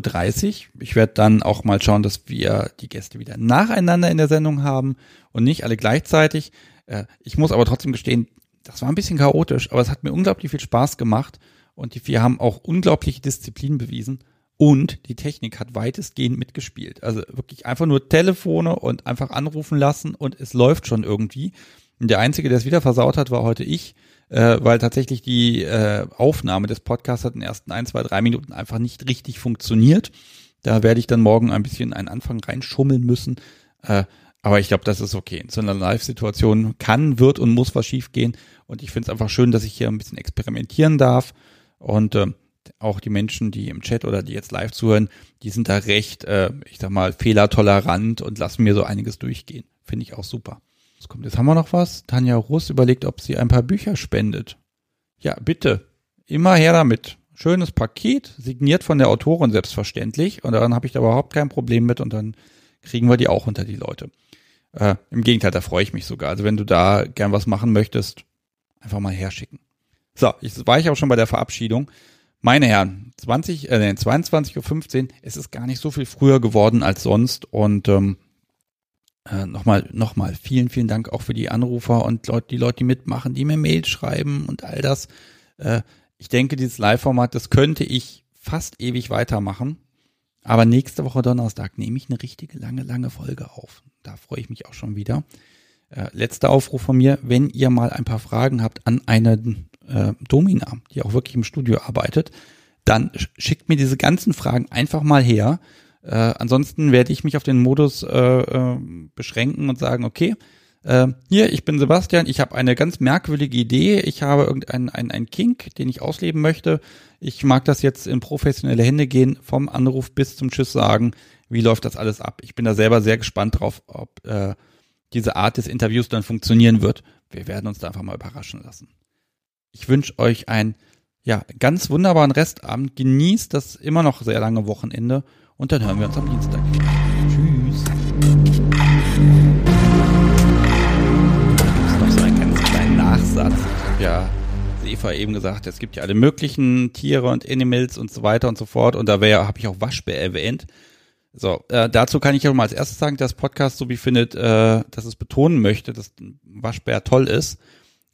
Uhr. Ich werde dann auch mal schauen, dass wir die Gäste wieder nacheinander in der Sendung haben und nicht alle gleichzeitig. Äh, ich muss aber trotzdem gestehen, das war ein bisschen chaotisch, aber es hat mir unglaublich viel Spaß gemacht und die vier haben auch unglaubliche Disziplin bewiesen und die Technik hat weitestgehend mitgespielt. Also wirklich einfach nur Telefone und einfach anrufen lassen und es läuft schon irgendwie. Und der Einzige, der es wieder versaut hat, war heute ich äh, weil tatsächlich die äh, Aufnahme des Podcasts hat in den ersten ein, zwei, drei Minuten einfach nicht richtig funktioniert. Da werde ich dann morgen ein bisschen einen Anfang reinschummeln müssen. Äh, aber ich glaube, das ist okay. In so einer Live-Situation kann, wird und muss was schiefgehen. Und ich finde es einfach schön, dass ich hier ein bisschen experimentieren darf. Und äh, auch die Menschen, die im Chat oder die jetzt live zuhören, die sind da recht, äh, ich sag mal, fehlertolerant und lassen mir so einiges durchgehen. Finde ich auch super. Was kommt jetzt? Haben wir noch was? Tanja Russ überlegt, ob sie ein paar Bücher spendet. Ja, bitte. Immer her damit. Schönes Paket, signiert von der Autorin selbstverständlich. Und daran habe ich da überhaupt kein Problem mit und dann kriegen wir die auch unter die Leute. Äh, Im Gegenteil, da freue ich mich sogar. Also wenn du da gern was machen möchtest, einfach mal herschicken. So, jetzt war ich auch schon bei der Verabschiedung. Meine Herren, 20, äh, 22.15 Uhr, es ist gar nicht so viel früher geworden als sonst und ähm, äh, nochmal, nochmal vielen, vielen Dank auch für die Anrufer und Leute, die Leute, die mitmachen, die mir Mails schreiben und all das. Äh, ich denke, dieses Live-Format, das könnte ich fast ewig weitermachen. Aber nächste Woche Donnerstag nehme ich eine richtige lange, lange Folge auf. Da freue ich mich auch schon wieder. Äh, letzter Aufruf von mir, wenn ihr mal ein paar Fragen habt an eine äh, Domina, die auch wirklich im Studio arbeitet, dann schickt mir diese ganzen Fragen einfach mal her äh, ansonsten werde ich mich auf den Modus äh, äh, beschränken und sagen, okay, äh, hier, ich bin Sebastian, ich habe eine ganz merkwürdige Idee, ich habe irgendeinen ein, ein Kink, den ich ausleben möchte. Ich mag das jetzt in professionelle Hände gehen, vom Anruf bis zum Tschüss sagen. Wie läuft das alles ab? Ich bin da selber sehr gespannt drauf, ob äh, diese Art des Interviews dann funktionieren wird. Wir werden uns da einfach mal überraschen lassen. Ich wünsche euch ein ja, ganz wunderbaren Restabend. Genießt das immer noch sehr lange Wochenende Und dann hören wir uns am Dienstag. Tschüss. Das ist noch so ein ganz kleiner Nachsatz. Ja Eva eben gesagt, es gibt ja alle möglichen Tiere und Animals und so weiter und so fort. Und da wäre, habe ich auch Waschbär erwähnt. So, äh, dazu kann ich ja mal als erstes sagen, dass Podcast so wie findet, äh, dass es betonen möchte, dass Waschbär toll ist.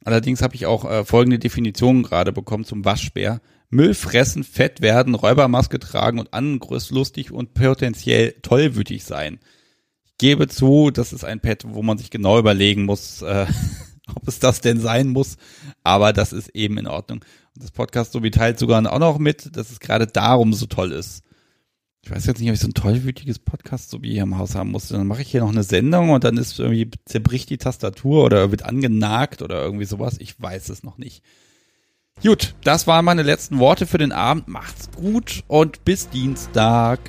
Allerdings habe ich auch äh, folgende Definition gerade bekommen zum Waschbär. Müll fressen, fett werden, Räubermaske tragen und angriffslustig und potenziell tollwütig sein. Ich gebe zu, das ist ein Pet, wo man sich genau überlegen muss, äh, [laughs] ob es das denn sein muss, aber das ist eben in Ordnung. Und das Podcast so wie teilt sogar auch noch mit, dass es gerade darum so toll ist. Ich weiß jetzt nicht, ob ich so ein tollwütiges Podcast so wie hier im Haus haben muss. Dann mache ich hier noch eine Sendung und dann ist irgendwie zerbricht die Tastatur oder wird angenagt oder irgendwie sowas. Ich weiß es noch nicht. Gut, das waren meine letzten Worte für den Abend. Macht's gut und bis Dienstag.